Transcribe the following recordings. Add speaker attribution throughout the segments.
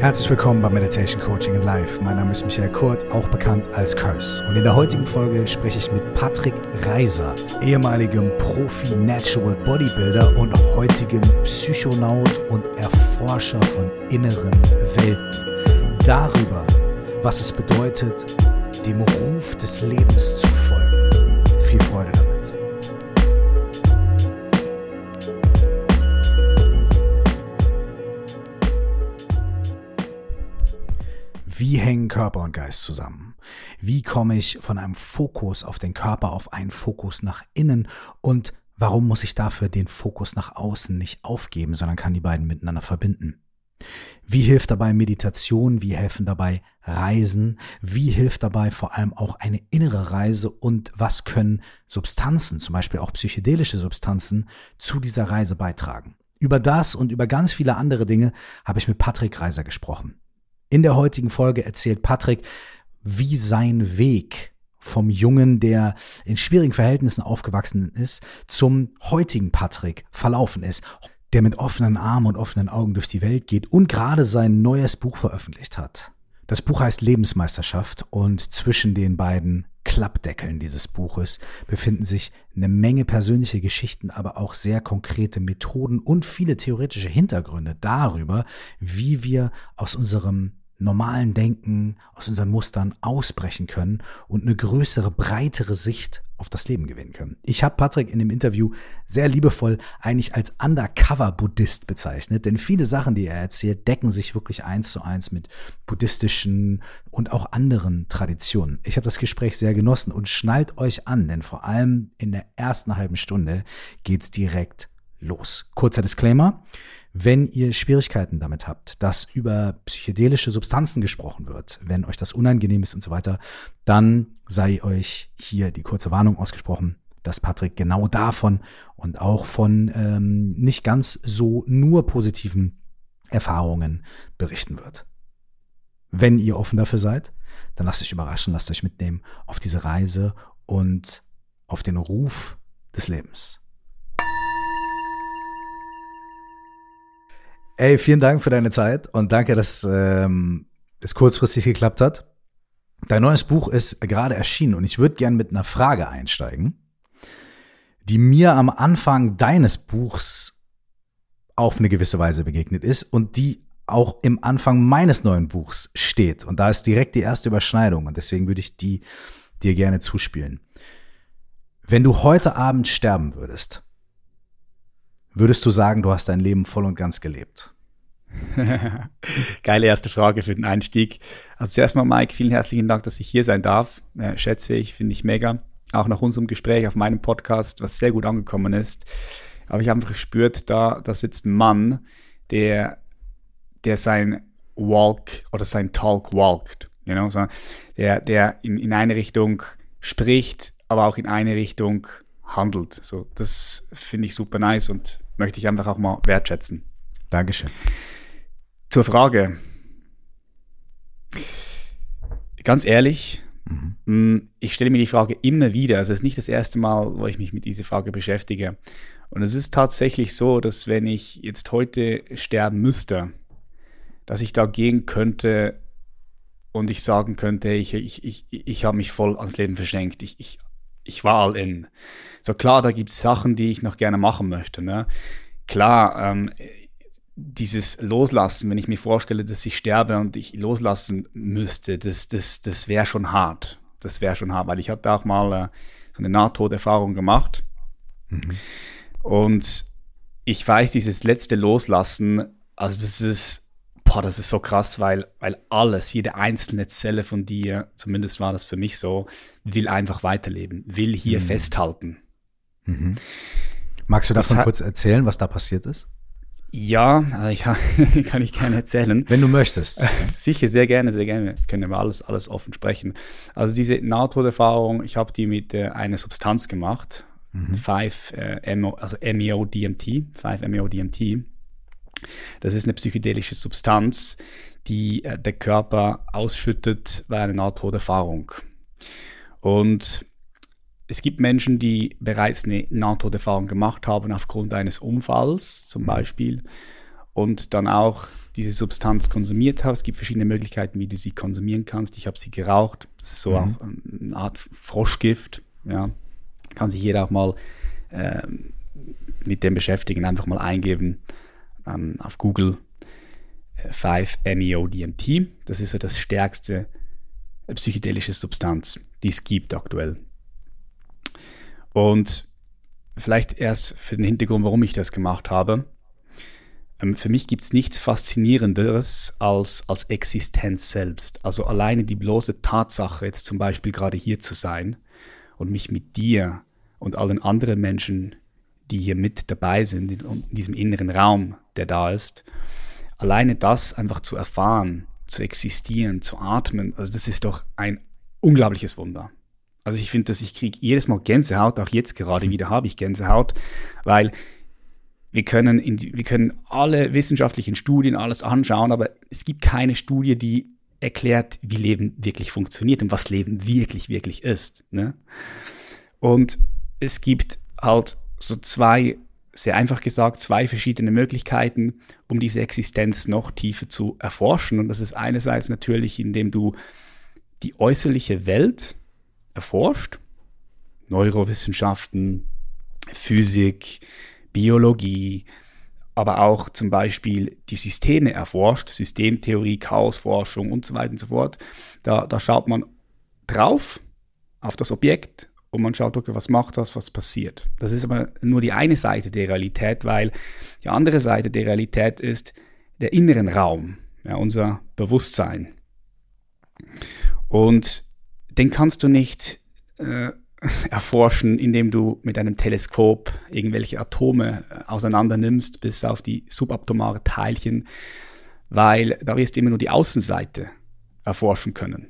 Speaker 1: Herzlich willkommen bei Meditation Coaching in Life. Mein Name ist Michael Kurt, auch bekannt als Curse. Und in der heutigen Folge spreche ich mit Patrick Reiser, ehemaligem Profi-Natural Bodybuilder und heutigem Psychonaut und Erforscher von inneren Welten. Darüber, was es bedeutet, dem Ruf des Lebens zu folgen. Viel Freude damit. Wie hängen Körper und Geist zusammen? Wie komme ich von einem Fokus auf den Körper auf einen Fokus nach innen? Und warum muss ich dafür den Fokus nach außen nicht aufgeben, sondern kann die beiden miteinander verbinden? Wie hilft dabei Meditation? Wie helfen dabei Reisen? Wie hilft dabei vor allem auch eine innere Reise? Und was können Substanzen, zum Beispiel auch psychedelische Substanzen, zu dieser Reise beitragen? Über das und über ganz viele andere Dinge habe ich mit Patrick Reiser gesprochen. In der heutigen Folge erzählt Patrick, wie sein Weg vom Jungen, der in schwierigen Verhältnissen aufgewachsen ist, zum heutigen Patrick verlaufen ist, der mit offenen Armen und offenen Augen durch die Welt geht und gerade sein neues Buch veröffentlicht hat. Das Buch heißt Lebensmeisterschaft und zwischen den beiden Klappdeckeln dieses Buches befinden sich eine Menge persönliche Geschichten, aber auch sehr konkrete Methoden und viele theoretische Hintergründe darüber, wie wir aus unserem normalen Denken, aus unseren Mustern ausbrechen können und eine größere, breitere Sicht auf das Leben gewinnen können. Ich habe Patrick in dem Interview sehr liebevoll eigentlich als Undercover-Buddhist bezeichnet, denn viele Sachen, die er erzählt, decken sich wirklich eins zu eins mit buddhistischen und auch anderen Traditionen. Ich habe das Gespräch sehr genossen und schnallt euch an, denn vor allem in der ersten halben Stunde geht's direkt los. Kurzer Disclaimer. Wenn ihr Schwierigkeiten damit habt, dass über psychedelische Substanzen gesprochen wird, wenn euch das unangenehm ist und so weiter, dann sei euch hier die kurze Warnung ausgesprochen, dass Patrick genau davon und auch von ähm, nicht ganz so nur positiven Erfahrungen berichten wird. Wenn ihr offen dafür seid, dann lasst euch überraschen, lasst euch mitnehmen auf diese Reise und auf den Ruf des Lebens. Ey, vielen Dank für deine Zeit und danke, dass ähm, es kurzfristig geklappt hat. Dein neues Buch ist gerade erschienen und ich würde gern mit einer Frage einsteigen, die mir am Anfang deines Buchs auf eine gewisse Weise begegnet ist und die auch im Anfang meines neuen Buchs steht. Und da ist direkt die erste Überschneidung und deswegen würde ich die dir gerne zuspielen. Wenn du heute Abend sterben würdest, Würdest du sagen, du hast dein Leben voll und ganz gelebt?
Speaker 2: Geile erste Frage für den Einstieg. Also zuerst mal, Mike, vielen herzlichen Dank, dass ich hier sein darf. Äh, schätze ich, finde ich mega. Auch nach unserem Gespräch auf meinem Podcast, was sehr gut angekommen ist. Aber ich habe einfach gespürt, da, da sitzt ein Mann, der, der sein Walk oder sein Talk walkt. You know? der der in, in eine Richtung spricht, aber auch in eine Richtung handelt. So, das finde ich super nice und möchte ich einfach auch mal wertschätzen.
Speaker 1: Dankeschön.
Speaker 2: Zur Frage. Ganz ehrlich, mhm. Mm, ich stelle mir die Frage immer wieder. Also es ist nicht das erste Mal, wo ich mich mit dieser Frage beschäftige. Und es ist tatsächlich so, dass wenn ich jetzt heute sterben müsste, dass ich da gehen könnte und ich sagen könnte, ich, ich, ich, ich habe mich voll ans Leben verschenkt. Ich, ich, ich war all in. So klar, da gibt es Sachen, die ich noch gerne machen möchte. Ne? Klar, ähm, dieses Loslassen, wenn ich mir vorstelle, dass ich sterbe und ich loslassen müsste, das, das, das wäre schon hart. Das wäre schon hart, weil ich habe auch mal äh, so eine Nahtoderfahrung gemacht. Mhm. Und ich weiß, dieses letzte Loslassen, also das ist, boah, das ist so krass, weil, weil alles, jede einzelne Zelle von dir, zumindest war das für mich so, will einfach weiterleben, will hier mhm. festhalten.
Speaker 1: Mhm. Magst du davon kurz erzählen, was da passiert ist?
Speaker 2: Ja, also ich, kann ich gerne erzählen.
Speaker 1: Wenn du möchtest.
Speaker 2: Sicher, sehr gerne, sehr gerne. Können wir alles, alles offen sprechen. Also diese Nahtoderfahrung, ich habe die mit äh, einer Substanz gemacht, mhm. 5 äh, MO, also MEO-DMT, 5 MEO-DMT. Das ist eine psychedelische Substanz, die äh, der Körper ausschüttet bei einer Nahtoderfahrung. Und es gibt Menschen, die bereits eine Nahtoderfahrung gemacht haben aufgrund eines Unfalls zum mhm. Beispiel. und dann auch diese Substanz konsumiert habe. Es gibt verschiedene Möglichkeiten, wie du sie konsumieren kannst. Ich habe sie geraucht. Das ist so mhm. auch eine Art Froschgift. Ja. Kann sich jeder auch mal äh, mit dem beschäftigen, einfach mal eingeben ähm, auf Google 5-MeO-DMT. Äh, das ist so das stärkste psychedelische Substanz, die es gibt aktuell. Und vielleicht erst für den Hintergrund, warum ich das gemacht habe. Ähm, für mich gibt es nichts Faszinierenderes als, als Existenz selbst. Also alleine die bloße Tatsache, jetzt zum Beispiel gerade hier zu sein und mich mit dir und allen anderen Menschen, die hier mit dabei sind, in, in diesem inneren Raum, der da ist, alleine das einfach zu erfahren, zu existieren, zu atmen, also das ist doch ein unglaubliches Wunder. Also ich finde, dass ich kriege jedes Mal Gänsehaut, auch jetzt gerade hm. wieder habe ich Gänsehaut, weil wir können, in, wir können alle wissenschaftlichen Studien alles anschauen, aber es gibt keine Studie, die erklärt, wie Leben wirklich funktioniert und was Leben wirklich, wirklich ist. Ne? Und es gibt halt so zwei, sehr einfach gesagt, zwei verschiedene Möglichkeiten, um diese Existenz noch tiefer zu erforschen. Und das ist einerseits natürlich, indem du die äußerliche Welt erforscht, Neurowissenschaften, Physik, Biologie, aber auch zum Beispiel die Systeme erforscht, Systemtheorie, Chaosforschung und so weiter und so fort. Da, da schaut man drauf auf das Objekt und man schaut, okay, was macht das, was passiert. Das ist aber nur die eine Seite der Realität, weil die andere Seite der Realität ist der inneren Raum, ja, unser Bewusstsein. Und den kannst du nicht äh, erforschen, indem du mit einem Teleskop irgendwelche Atome äh, auseinander nimmst bis auf die subatomare Teilchen, weil da wirst du immer nur die Außenseite erforschen können.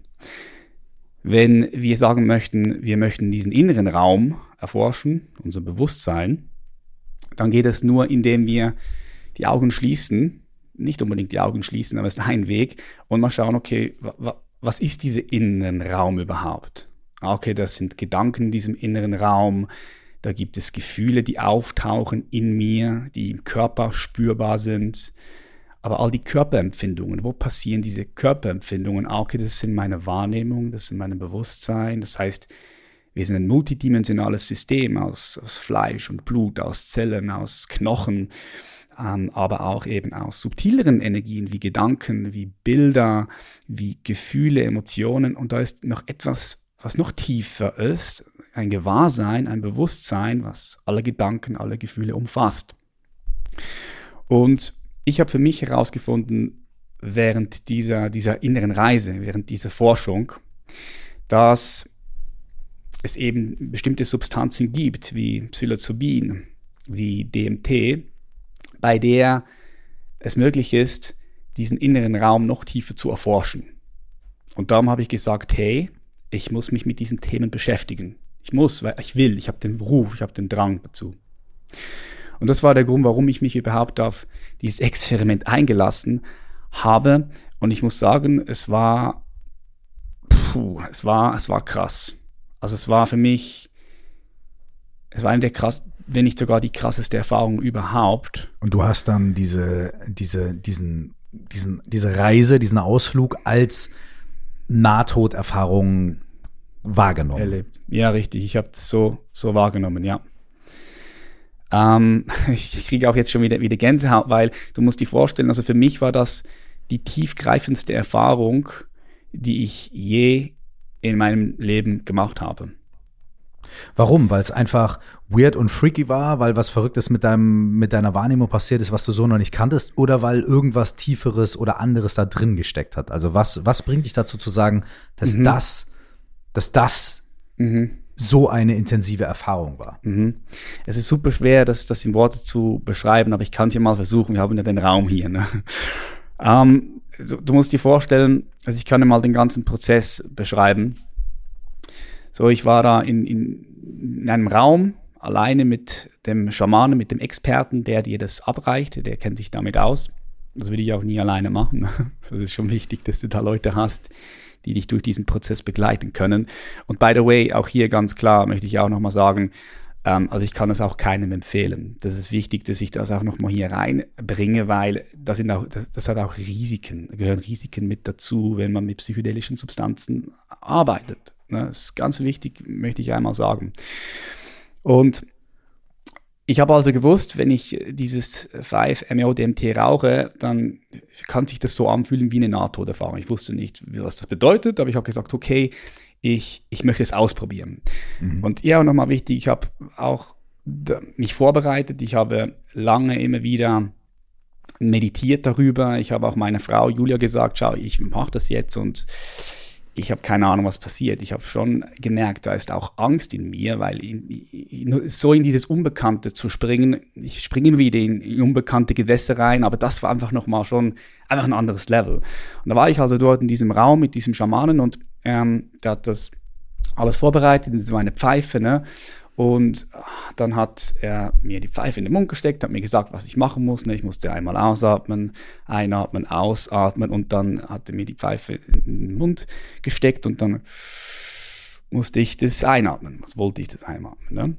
Speaker 2: Wenn wir sagen möchten, wir möchten diesen inneren Raum erforschen, unser Bewusstsein, dann geht es nur, indem wir die Augen schließen, nicht unbedingt die Augen schließen, aber es ist ein Weg, und mal schauen, okay, was ist dieser Innenraum überhaupt? Ah, okay, das sind Gedanken in diesem inneren Raum, da gibt es Gefühle, die auftauchen in mir, die im Körper spürbar sind. Aber all die Körperempfindungen, wo passieren diese Körperempfindungen? Ah, okay, das sind meine Wahrnehmung, das sind mein Bewusstsein. Das heißt, wir sind ein multidimensionales System aus, aus Fleisch und Blut, aus Zellen, aus Knochen, ähm, aber auch eben aus subtileren Energien wie Gedanken, wie Bilder, wie Gefühle, Emotionen. Und da ist noch etwas was noch tiefer ist, ein Gewahrsein, ein Bewusstsein, was alle Gedanken, alle Gefühle umfasst. Und ich habe für mich herausgefunden, während dieser, dieser inneren Reise, während dieser Forschung, dass es eben bestimmte Substanzen gibt, wie Psilocybin, wie DMT, bei der es möglich ist, diesen inneren Raum noch tiefer zu erforschen. Und darum habe ich gesagt, hey, ich muss mich mit diesen Themen beschäftigen. Ich muss, weil ich will, ich habe den Beruf, ich habe den Drang dazu. Und das war der Grund, warum ich mich überhaupt auf dieses Experiment eingelassen habe. Und ich muss sagen, es war, puh, es war, es war krass. Also es war für mich, es war eine der krass, wenn nicht sogar die krasseste Erfahrung überhaupt.
Speaker 1: Und du hast dann diese, diese, diesen, diesen, diese Reise, diesen Ausflug als Nahtoderfahrungen wahrgenommen.
Speaker 2: Erlebt. Ja, richtig. Ich habe das so, so wahrgenommen, ja. Ähm, ich kriege auch jetzt schon wieder, wieder Gänsehaut, weil du musst dir vorstellen, also für mich war das die tiefgreifendste Erfahrung, die ich je in meinem Leben gemacht habe.
Speaker 1: Warum? Weil es einfach weird und freaky war, weil was Verrücktes mit, deinem, mit deiner Wahrnehmung passiert ist, was du so noch nicht kanntest, oder weil irgendwas Tieferes oder anderes da drin gesteckt hat? Also was, was bringt dich dazu zu sagen, dass mhm. das, dass das mhm. So eine intensive Erfahrung war?
Speaker 2: Mhm. Es ist super schwer, das, das in Worte zu beschreiben, aber ich kann es ja mal versuchen. Wir haben ja den Raum hier. Ne? Ähm, also, du musst dir vorstellen, also ich kann dir mal den ganzen Prozess beschreiben. So, ich war da in, in, in einem Raum alleine mit dem Schamanen, mit dem Experten, der dir das abreicht, der kennt sich damit aus. Das würde ich auch nie alleine machen. Das ist schon wichtig, dass du da Leute hast, die dich durch diesen Prozess begleiten können. Und by the way, auch hier ganz klar möchte ich auch nochmal sagen, Ähm, also ich kann es auch keinem empfehlen. Das ist wichtig, dass ich das auch nochmal hier reinbringe, weil das, sind auch, das, das hat auch Risiken, da gehören Risiken mit dazu, wenn man mit psychedelischen Substanzen arbeitet. Ne? Das ist ganz wichtig, möchte ich einmal sagen. Und ich habe also gewusst, wenn ich dieses 5-MeO-DMT rauche, dann kann sich das so anfühlen wie eine Nahtoderfahrung. Ich wusste nicht, was das bedeutet, aber ich habe gesagt, okay, ich, ich möchte es ausprobieren. Mhm. Und ja, nochmal wichtig, ich habe auch mich vorbereitet. Ich habe lange immer wieder meditiert darüber. Ich habe auch meiner Frau Julia gesagt, schau, ich mache das jetzt und ich habe keine Ahnung, was passiert. Ich habe schon gemerkt, da ist auch Angst in mir, weil in, in, so in dieses Unbekannte zu springen, ich springe immer wieder in, in, unbekannte Gewässer rein, aber das war einfach nochmal schon einfach ein anderes Level. Und da war ich also dort in diesem Raum mit diesem Schamanen und ähm, der hat das alles vorbereitet, das war eine Pfeife, ne? Und dann hat er mir die Pfeife in den Mund gesteckt, hat mir gesagt, was ich machen muss. Ne? Ich musste einmal ausatmen, einatmen, ausatmen und dann hat er mir die Pfeife in den Mund gesteckt und dann musste ich das einatmen. Was wollte ich das einatmen? Ne?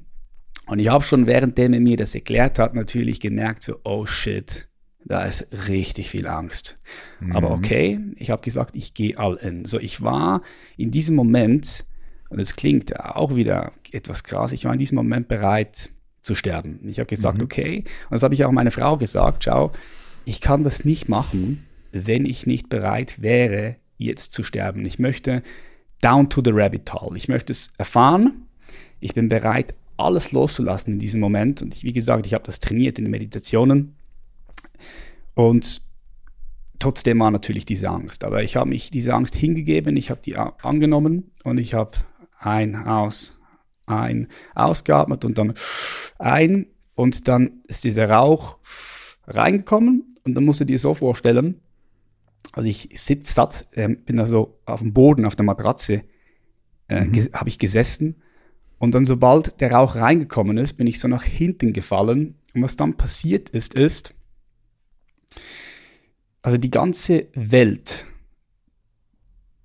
Speaker 2: Und ich habe schon, währenddem er mir das erklärt hat, natürlich gemerkt, so, oh shit, da ist richtig viel Angst. Mhm. Aber okay, ich habe gesagt, ich gehe all in. So, ich war in diesem Moment und es klingt auch wieder etwas krass. Ich war in diesem Moment bereit zu sterben. Ich habe gesagt, mhm. okay. Und das habe ich auch meiner Frau gesagt, schau, ich kann das nicht machen, wenn ich nicht bereit wäre, jetzt zu sterben. Ich möchte down to the rabbit hole. Ich möchte es erfahren. Ich bin bereit, alles loszulassen in diesem Moment. Und ich, wie gesagt, ich habe das trainiert in den Meditationen. Und trotzdem war natürlich diese Angst. Aber ich habe mich diese Angst hingegeben, ich habe die angenommen und ich habe ein, aus, ein, ausgeatmet und dann ein und dann ist dieser Rauch reingekommen und dann musst du dir so vorstellen, also ich sitz, satz, äh, bin da so auf dem Boden, auf der Matratze, äh, mhm. habe ich gesessen und dann sobald der Rauch reingekommen ist, bin ich so nach hinten gefallen und was dann passiert ist, ist, also die ganze Welt,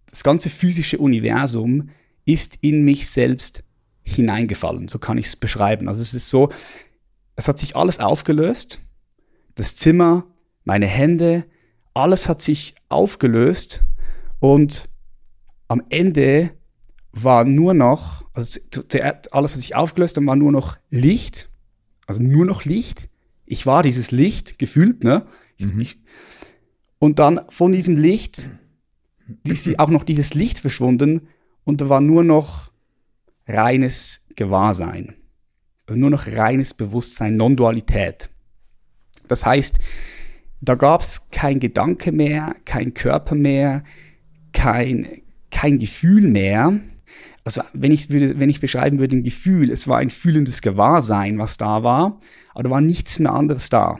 Speaker 2: das ganze physische Universum ist in mich selbst hineingefallen. So kann ich es beschreiben. Also es ist so, es hat sich alles aufgelöst. Das Zimmer, meine Hände, alles hat sich aufgelöst und am Ende war nur noch, also zuerst alles hat sich aufgelöst, dann war nur noch Licht, also nur noch Licht. Ich war dieses Licht gefühlt, ne? Mhm. Und dann von diesem Licht ist auch noch dieses Licht verschwunden und da war nur noch reines Gewahrsein. Also nur noch reines Bewusstsein, Non-Dualität. Das heißt, da gab es kein Gedanke mehr, kein Körper mehr, kein, kein Gefühl mehr. Also wenn ich, würde, wenn ich beschreiben würde, ein Gefühl, es war ein fühlendes Gewahrsein, was da war, aber da war nichts mehr anderes da.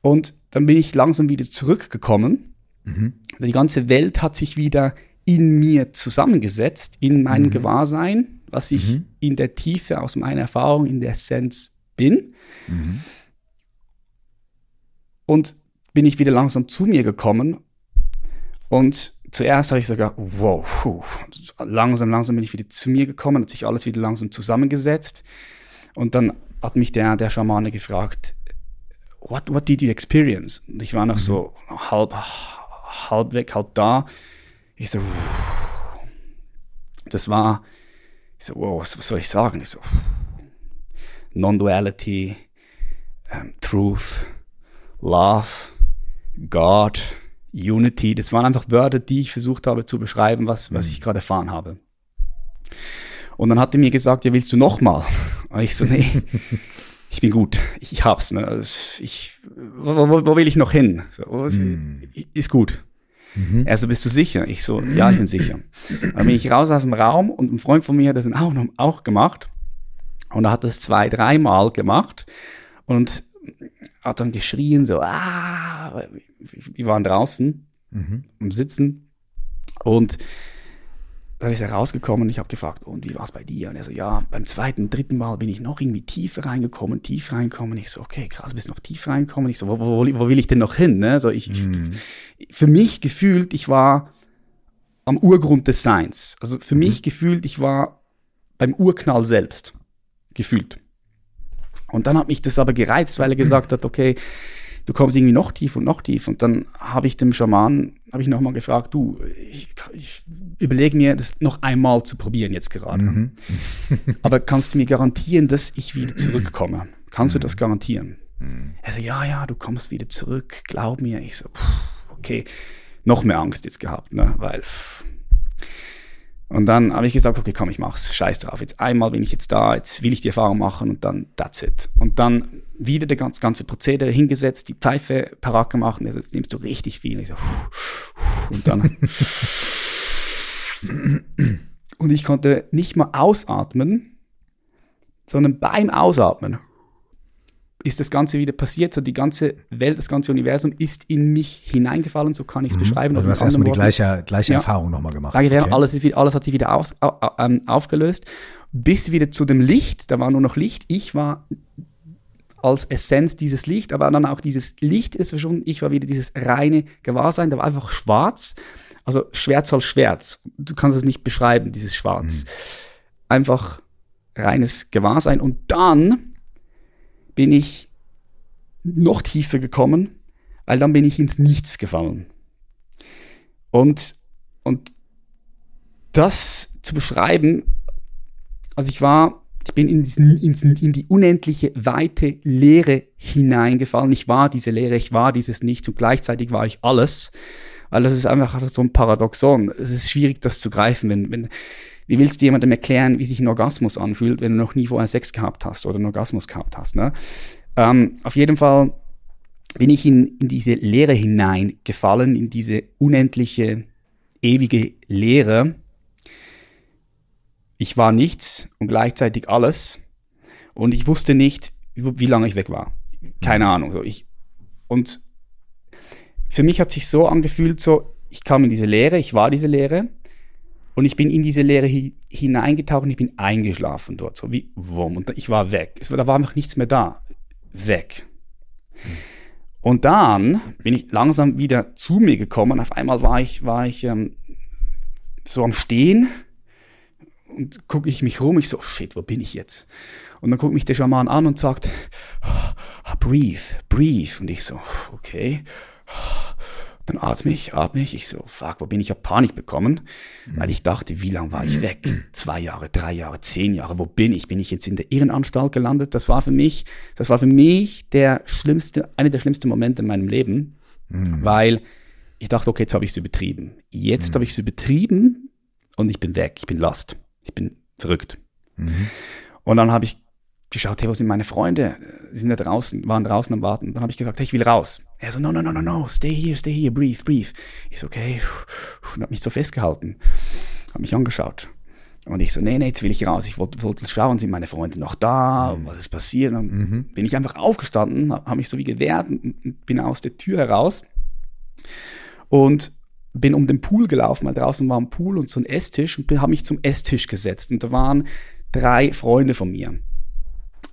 Speaker 2: Und dann bin ich langsam wieder zurückgekommen. Mhm. Die ganze Welt hat sich wieder in mir zusammengesetzt, in meinem mhm. Gewahrsein, was ich mhm. in der Tiefe aus meiner Erfahrung, in der Essenz bin. Mhm. Und bin ich wieder langsam zu mir gekommen. Und zuerst habe ich sogar, wow, puh, langsam, langsam bin ich wieder zu mir gekommen, hat sich alles wieder langsam zusammengesetzt. Und dann hat mich der, der Schamane gefragt, what, what did you experience? Und ich war noch mhm. so halb, halb weg, halb da. Ich so, das war, ich so, wow, was, was soll ich sagen? Ich so, Non-Duality, um, ähm, Truth, Love, God, Unity. Das waren einfach Wörter, die ich versucht habe zu beschreiben, was, was mhm. ich gerade erfahren habe. Und dann hat er mir gesagt, ja, willst du nochmal? Und ich so, nee, ich bin gut, ich hab's. Ne? Also ich, wo, wo, wo, will ich noch hin? So, mm. Ist gut. Mhm. Er so, bist du sicher? Ich so, ja, ich bin sicher. Dann bin ich raus aus dem Raum und ein Freund von mir hat das auch, auch gemacht. Und er hat das zwei, dreimal gemacht und hat dann geschrien, so, ah, wir waren draußen mhm. am Sitzen und dann ist er rausgekommen und ich habe gefragt, und wie war es bei dir? Und er so, ja, beim zweiten, dritten Mal bin ich noch irgendwie tiefer reingekommen, tief reingekommen. Ich so, okay, krass, bist noch tief reingekommen. Ich so, wo, wo, wo will ich denn noch hin? Ne? So, ich, mm. ich, für mich gefühlt, ich war am Urgrund des Seins. Also für mm. mich gefühlt, ich war beim Urknall selbst. gefühlt. Und dann hat mich das aber gereizt, weil er gesagt hat, okay, du kommst irgendwie noch tief und noch tief. Und dann habe ich dem Schaman, habe ich nochmal gefragt, du, ich, ich überlege mir, das noch einmal zu probieren jetzt gerade. Mhm. aber kannst du mir garantieren, dass ich wieder zurückkomme? Kannst du das garantieren? Mhm. Er so, ja, ja, du kommst wieder zurück, glaub mir. Ich so, okay, noch mehr Angst jetzt gehabt, ne? weil und dann habe ich gesagt, okay, komm, ich mach's. Scheiß drauf. Jetzt einmal bin ich jetzt da, jetzt will ich die Erfahrung machen und dann that's it. Und dann wieder das ganze, ganze Prozedere hingesetzt, die Pfeife parat gemacht und jetzt nimmst du richtig viel. Ich so, und dann. und ich konnte nicht mal ausatmen, sondern beim Ausatmen ist das Ganze wieder passiert. So die ganze Welt, das ganze Universum ist in mich hineingefallen, so kann ich es mhm. beschreiben.
Speaker 1: Also du hast erstmal die gleiche, gleiche ja. Erfahrung nochmal gemacht.
Speaker 2: Okay. Alles, ist, alles hat sich wieder aus, äh, aufgelöst, bis wieder zu dem Licht. Da war nur noch Licht. Ich war als Essenz dieses Licht, aber dann auch dieses Licht ist verschwunden. Ich war wieder dieses reine Gewahrsein. Da war einfach schwarz. Also Schwärz als Schwärz. Du kannst es nicht beschreiben, dieses Schwarz. Mhm. Einfach reines Gewahrsein. Und dann bin ich noch tiefer gekommen, weil dann bin ich ins Nichts gefallen. Und, und das zu beschreiben, also ich war, ich bin in, diesen, in, die unendliche, weite Leere hineingefallen. Ich war diese Leere, ich war dieses Nichts und gleichzeitig war ich alles. Weil das ist einfach so ein Paradoxon. Es ist schwierig, das zu greifen, wenn, wenn, wie willst du jemandem erklären, wie sich ein Orgasmus anfühlt, wenn du noch nie vorher Sex gehabt hast oder einen Orgasmus gehabt hast? Ne? Ähm, auf jeden Fall bin ich in, in diese Leere hineingefallen, in diese unendliche, ewige Leere. Ich war nichts und gleichzeitig alles. Und ich wusste nicht, wie lange ich weg war. Keine mhm. Ahnung. So ich, und für mich hat sich so angefühlt, so, ich kam in diese Leere, ich war diese Leere. Und ich bin in diese Leere hi hineingetaucht und ich bin eingeschlafen dort, so wie Wurm. Und ich war weg. Es, da war einfach nichts mehr da. Weg. Und dann bin ich langsam wieder zu mir gekommen. Auf einmal war ich, war ich ähm, so am Stehen und gucke ich mich rum. Ich so, shit, wo bin ich jetzt? Und dann guckt mich der Schaman an und sagt, oh, breathe, breathe. Und ich so, okay. Dann atme ich, atme ich. Ich so, fuck, wo bin ich? Ich habe Panik bekommen, weil ich dachte, wie lange war ich weg? Zwei Jahre, drei Jahre, zehn Jahre. Wo bin ich? Bin ich jetzt in der Irrenanstalt gelandet? Das war für mich, das war für mich der schlimmste, einer der schlimmsten Momente in meinem Leben, mhm. weil ich dachte, okay, jetzt habe ich es übertrieben. Jetzt mhm. habe ich es übertrieben und ich bin weg. Ich bin lost. Ich bin verrückt. Mhm. Und dann habe ich geschaut, hey, wo sind meine Freunde? Sie sind da draußen, waren draußen am Warten. Dann habe ich gesagt, hey, ich will raus. Er so, no, no, no, no, no, stay here, stay here, breathe, breathe. Ich so, okay, und habe mich so festgehalten, habe mich angeschaut. Und ich so, nee, nee, jetzt will ich raus. Ich wollte wollt schauen, sind meine Freunde noch da? Mhm. Was ist passiert? Dann mhm. bin ich einfach aufgestanden, habe mich so wie gewehrt und bin aus der Tür heraus und bin um den Pool gelaufen, weil draußen war ein Pool und so ein Esstisch und habe mich zum Esstisch gesetzt. Und da waren drei Freunde von mir.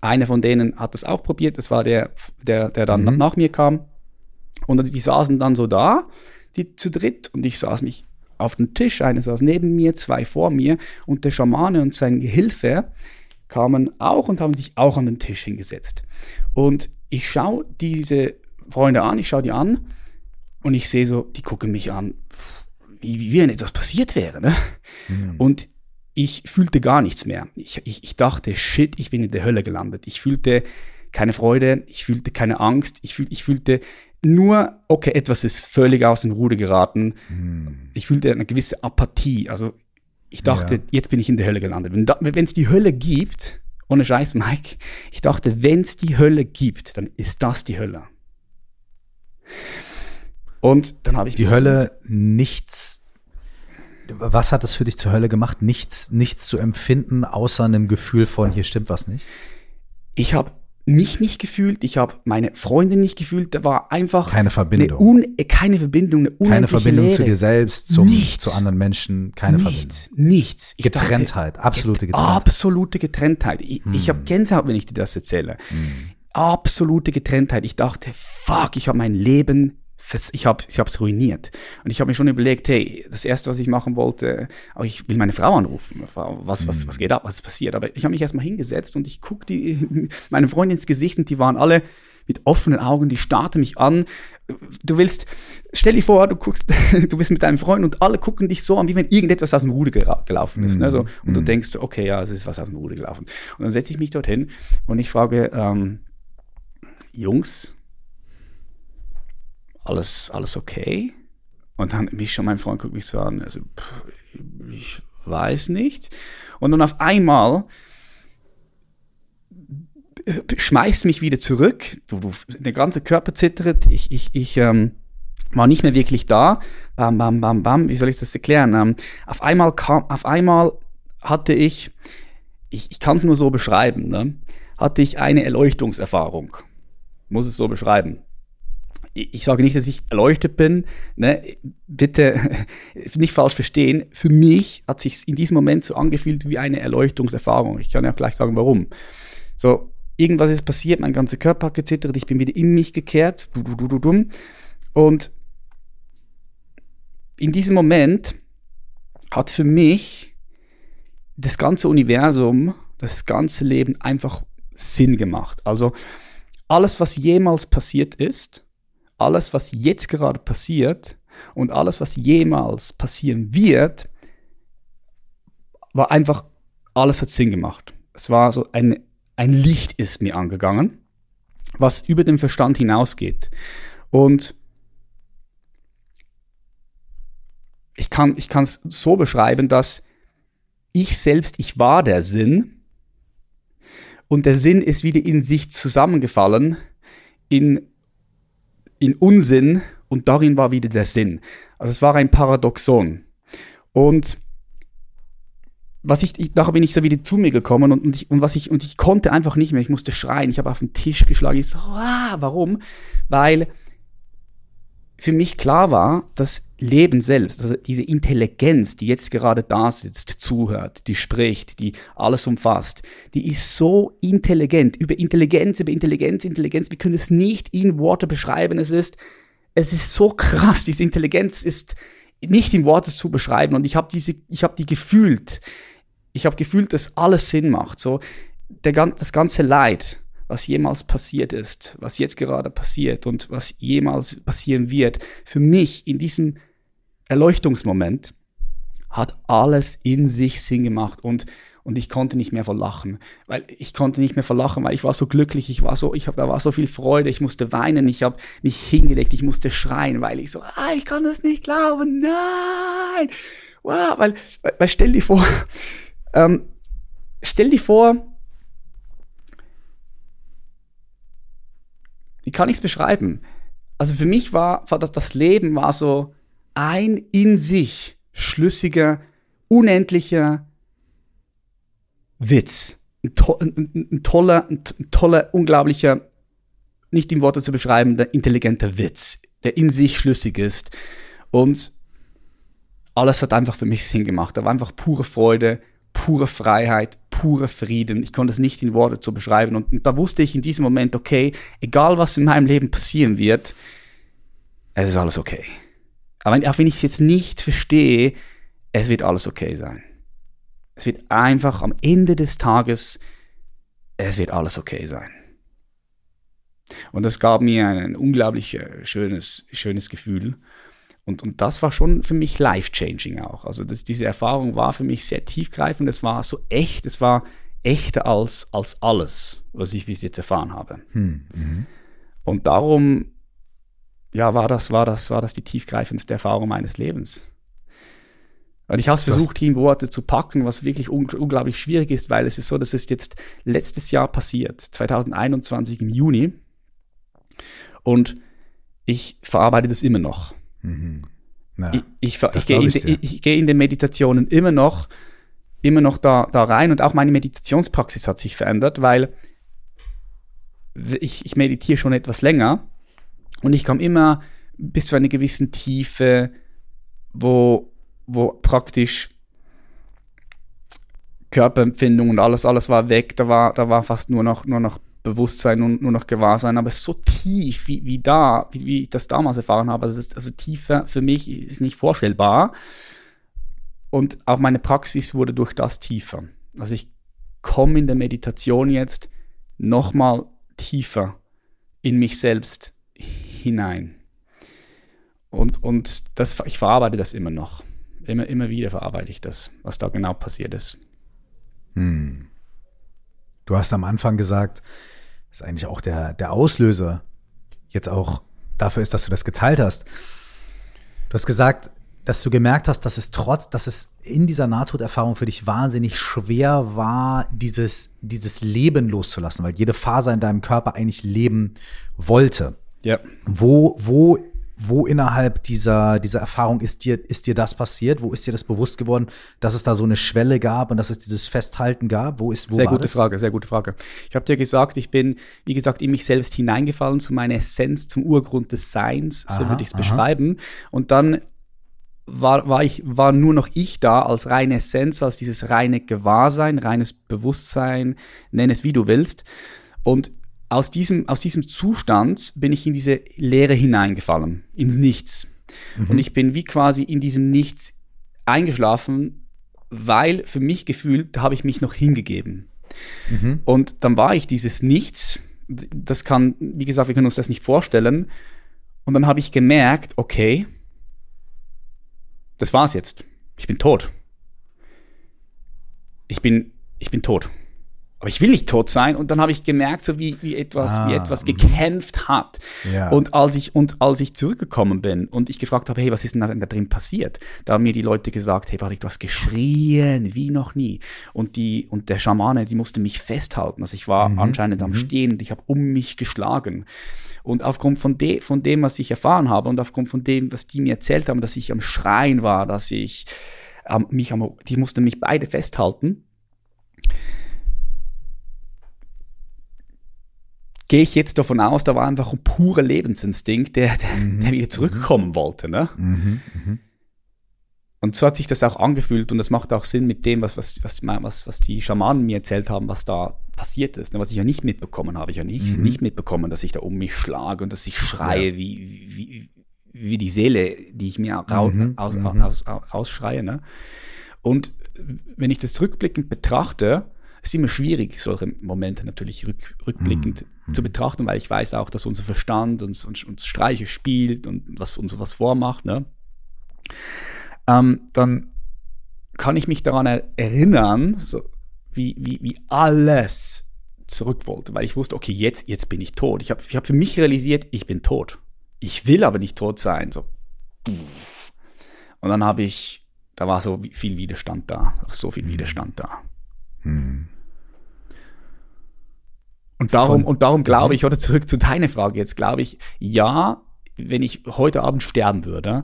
Speaker 2: Einer von denen hat das auch probiert, das war der, der, der dann mhm. nach mir kam. Und die saßen dann so da, die zu dritt, und ich saß mich auf dem Tisch. Einer saß neben mir, zwei vor mir, und der Schamane und sein Gehilfe kamen auch und haben sich auch an den Tisch hingesetzt. Und ich schaue diese Freunde an, ich schaue die an und ich sehe so, die gucken mich an, wie, wie wenn etwas passiert wäre. Ne? Mhm. Und ich fühlte gar nichts mehr. Ich, ich, ich dachte, shit, ich bin in der Hölle gelandet. Ich fühlte keine Freude, ich fühlte keine Angst, ich, fühl, ich fühlte nur, okay, etwas ist völlig aus dem Ruder geraten. Hm. Ich fühlte eine gewisse Apathie. Also ich dachte, ja. jetzt bin ich in der Hölle gelandet. Wenn es die Hölle gibt, ohne Scheiß, Mike, ich dachte, wenn es die Hölle gibt, dann ist das die Hölle. Und dann habe ich.
Speaker 1: Die Hölle nichts was hat es für dich zur Hölle gemacht? Nichts, nichts zu empfinden, außer einem Gefühl von, hier stimmt was nicht?
Speaker 2: Ich habe mich nicht gefühlt, ich habe meine Freundin nicht gefühlt, da war einfach
Speaker 1: keine Verbindung.
Speaker 2: Un, keine Verbindung,
Speaker 1: eine Keine Verbindung Leere. zu dir selbst, zum, nichts, zu anderen Menschen, keine
Speaker 2: nichts,
Speaker 1: Verbindung.
Speaker 2: Nichts.
Speaker 1: Ich Getrenntheit, dachte, absolute Getrenntheit.
Speaker 2: Absolute Getrenntheit. Ich, hm. ich habe Gänsehaut, wenn ich dir das erzähle. Hm. Absolute Getrenntheit. Ich dachte, fuck, ich habe mein Leben ich habe ich es ruiniert. Und ich habe mir schon überlegt, hey, das Erste, was ich machen wollte, aber ich will meine Frau anrufen. Was, was, was geht ab, was ist passiert? Aber ich habe mich erstmal hingesetzt und ich gucke meine Freundin ins Gesicht und die waren alle mit offenen Augen, die starrten mich an. Du willst, stell dir vor, du guckst, du bist mit deinem Freund und alle gucken dich so an, wie wenn irgendetwas aus dem Ruder gelaufen ist. Mm, ne? so, mhm, und mm. du mhm. denkst, okay, ja, es ist was aus dem Ruder gelaufen. Und dann setze ich mich dorthin und ich frage, ähm, Jungs, alles, alles okay? Und dann mich schon mein Freund guckt mich so an, also pff, ich weiß nicht. Und dann auf einmal schmeißt mich wieder zurück, der ganze Körper zittert, ich, ich, ich ähm, war nicht mehr wirklich da. Bam, bam, bam, bam, wie soll ich das erklären? Ähm, auf einmal kam, auf einmal hatte ich, ich, ich kann es nur so beschreiben, ne? hatte ich eine Erleuchtungserfahrung. Muss es so beschreiben. Ich, sage nicht, dass ich erleuchtet bin, ne? bitte nicht falsch verstehen. Für mich hat sich in diesem Moment so angefühlt wie eine Erleuchtungserfahrung. Ich kann ja auch gleich sagen, warum. So, irgendwas ist passiert, mein ganzer Körper hat gezittert, ich bin wieder in mich gekehrt. Und in diesem Moment hat für mich das ganze Universum, das ganze Leben einfach Sinn gemacht. Also alles, was jemals passiert ist, alles, was jetzt gerade passiert und alles, was jemals passieren wird, war einfach, alles hat Sinn gemacht. Es war so eine ein Licht ist mir angegangen, was über den Verstand hinausgeht. Und ich kann es so beschreiben, dass ich selbst, ich war der Sinn und der Sinn ist wieder in sich zusammengefallen, in, in Unsinn und darin war wieder der Sinn. Also es war ein Paradoxon. Und was ich, ich, nachher bin ich so wieder zu mir gekommen und, und, ich, und was ich, und ich konnte einfach nicht mehr, ich musste schreien, ich habe auf den Tisch geschlagen, ich so, ah, warum? Weil für mich klar war, das Leben selbst, also diese Intelligenz, die jetzt gerade da sitzt, zuhört, die spricht, die alles umfasst, die ist so intelligent, über Intelligenz, über Intelligenz, Intelligenz, wir können es nicht in Worte beschreiben, es ist, es ist so krass, diese Intelligenz ist nicht in Worte zu beschreiben. Und ich habe diese, ich habe die gefühlt, ich habe gefühlt, dass alles Sinn macht. So, der, das ganze Leid, was jemals passiert ist, was jetzt gerade passiert und was jemals passieren wird, für mich in diesem Erleuchtungsmoment hat alles in sich Sinn gemacht und und ich konnte nicht mehr verlachen, weil ich konnte nicht mehr verlachen, weil ich war so glücklich, ich war so, ich habe da war so viel Freude, ich musste weinen, ich habe mich hingelegt, ich musste schreien, weil ich so, ah, ich kann das nicht glauben, nein, wow, weil, weil, weil stell dir vor, ähm, stell dir vor, wie kann ich es beschreiben? Also für mich war, war das, das Leben war so ein in sich schlüssiger, unendlicher Witz. Ein, to ein, ein toller, ein, toller, unglaublicher, nicht in Worte zu beschreiben, der intelligenter Witz, der in sich schlüssig ist. Und alles hat einfach für mich Sinn gemacht. Da war einfach pure Freude, pure Freiheit, purer Frieden. Ich konnte es nicht in Worte zu beschreiben. Und, und da wusste ich in diesem Moment, okay, egal was in meinem Leben passieren wird, es ist alles okay. Aber auch wenn ich es jetzt nicht verstehe, es wird alles okay sein. Es wird einfach am Ende des Tages, es wird alles okay sein. Und das gab mir ein unglaublich äh, schönes, schönes Gefühl. Und, und das war schon für mich life-changing auch. Also das, diese Erfahrung war für mich sehr tiefgreifend. Es war so echt, es war echter als, als alles, was ich bis jetzt erfahren habe. Hm, mhm. Und darum, ja, war das, war das, war das die tiefgreifendste Erfahrung meines Lebens. Und ich habe es versucht, in Worte zu packen, was wirklich un unglaublich schwierig ist, weil es ist so, dass es jetzt letztes Jahr passiert, 2021 im Juni. Und ich verarbeite das immer noch. Mhm. Na, ich, ich, ich gehe in, ich geh in den Meditationen immer noch, immer noch da, da rein und auch meine Meditationspraxis hat sich verändert, weil ich, ich meditiere schon etwas länger und ich komme immer bis zu einer gewissen Tiefe, wo, wo praktisch Körperempfindung und alles, alles war weg. Da war, da war fast nur noch, nur noch Bewusstsein und nur noch Gewahrsein, aber so tief wie, wie da, wie, wie ich das damals erfahren habe. Also, ist, also tiefer für mich ist nicht vorstellbar. Und auch meine Praxis wurde durch das tiefer. Also ich komme in der Meditation jetzt nochmal tiefer in mich selbst hinein. Und, und das, ich verarbeite das immer noch. Immer, immer wieder verarbeite ich das, was da genau passiert ist.
Speaker 1: Hm. Du hast am Anfang gesagt, ist eigentlich auch der, der Auslöser jetzt auch dafür ist, dass du das geteilt hast. Du hast gesagt, dass du gemerkt hast, dass es trotz, dass es in dieser Nahtoderfahrung für dich wahnsinnig schwer war, dieses, dieses Leben loszulassen, weil jede Faser in deinem Körper eigentlich leben wollte.
Speaker 2: Ja.
Speaker 1: Wo, wo wo innerhalb dieser, dieser Erfahrung ist dir, ist dir das passiert? Wo ist dir das bewusst geworden, dass es da so eine Schwelle gab und dass es dieses Festhalten gab? Wo ist, wo
Speaker 2: sehr gute das? Frage, sehr gute Frage. Ich habe dir gesagt, ich bin, wie gesagt, in mich selbst hineingefallen, zu meiner Essenz, zum Urgrund des Seins, so würde ich es beschreiben. Und dann war, war, ich, war nur noch ich da als reine Essenz, als dieses reine Gewahrsein, reines Bewusstsein, nenn es wie du willst. Und aus diesem, aus diesem Zustand bin ich in diese Leere hineingefallen, ins Nichts. Mhm. Und ich bin wie quasi in diesem Nichts eingeschlafen, weil für mich gefühlt, da habe ich mich noch hingegeben. Mhm. Und dann war ich dieses Nichts. Das kann, wie gesagt, wir können uns das nicht vorstellen. Und dann habe ich gemerkt, okay, das war's jetzt. Ich bin tot. Ich bin, ich bin tot aber ich will nicht tot sein. Und dann habe ich gemerkt, so wie, wie etwas, ah, wie etwas mhm. gekämpft hat. Ja. Und als ich, und als ich zurückgekommen bin und ich gefragt habe, hey, was ist denn da, da drin passiert? Da haben mir die Leute gesagt, hey, Patrick, du hast geschrien, wie noch nie. Und die, und der Schamane, sie musste mich festhalten. Also ich war mhm. anscheinend am mhm. Stehen und ich habe um mich geschlagen. Und aufgrund von, de, von dem, was ich erfahren habe und aufgrund von dem, was die mir erzählt haben, dass ich am Schreien war, dass ich ähm, mich am, die mussten mich beide festhalten gehe ich jetzt davon aus, da war einfach ein purer Lebensinstinkt, der, der, mhm. der wieder zurückkommen mhm. wollte. Ne? Mhm. mhm. Und so hat sich das auch angefühlt und das macht auch Sinn mit dem, was, was, was, was, was die Schamanen mir erzählt haben, was da passiert ist. Ne? Was ich ja nicht mitbekommen habe. Ich ja nicht, mhm. nicht mitbekommen, dass ich da um mich schlage und dass ich schreie ja. wie, wie, wie die Seele, die ich mir raus, mhm. aus, aus, aus, rausschreie. Ne? Und wenn ich das zurückblickend betrachte, ist immer schwierig, solche Momente natürlich rück, rückblickend mhm. zu betrachten, weil ich weiß auch, dass unser Verstand uns, uns, uns Streiche spielt und was uns was vormacht. Ne? Ähm, dann kann ich mich daran erinnern, so, wie, wie, wie alles zurück wollte, weil ich wusste, okay, jetzt, jetzt bin ich tot. Ich habe ich hab für mich realisiert, ich bin tot. Ich will aber nicht tot sein. So. Und dann habe ich, da war so viel Widerstand da, so viel mhm. Widerstand da. Hm. Und darum, und darum glaube ich, oder zurück zu deiner Frage jetzt, glaube ich, ja, wenn ich heute Abend sterben würde,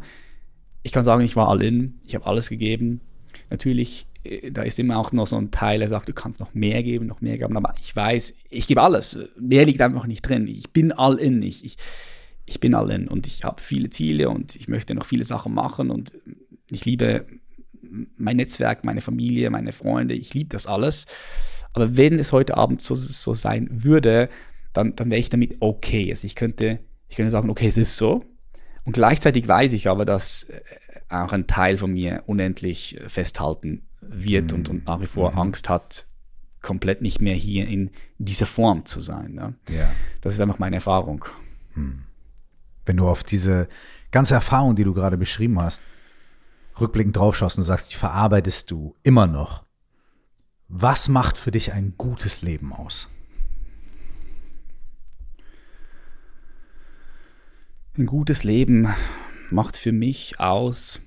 Speaker 2: ich kann sagen, ich war all in, ich habe alles gegeben. Natürlich, äh, da ist immer auch noch so ein Teil, der sagt, du kannst noch mehr geben, noch mehr geben, aber ich weiß, ich gebe alles. Mehr liegt einfach nicht drin. Ich bin all in. Ich, ich, ich bin all in und ich habe viele Ziele und ich möchte noch viele Sachen machen und ich liebe mein Netzwerk, meine Familie, meine Freunde, ich liebe das alles. Aber wenn es heute Abend so, so sein würde, dann, dann wäre ich damit okay. Also ich könnte, ich könnte sagen, okay, es ist so. Und gleichzeitig weiß ich aber, dass äh, auch ein Teil von mir unendlich äh, festhalten wird mhm. und, und nach wie vor mhm. Angst hat, komplett nicht mehr hier in dieser Form zu sein. Ne? Ja. Das ist einfach meine Erfahrung. Hm.
Speaker 1: Wenn du auf diese ganze Erfahrung, die du gerade beschrieben hast, rückblickend draufschaust und sagst, die verarbeitest du immer noch. Was macht für dich ein gutes Leben aus?
Speaker 2: Ein gutes Leben macht für mich aus,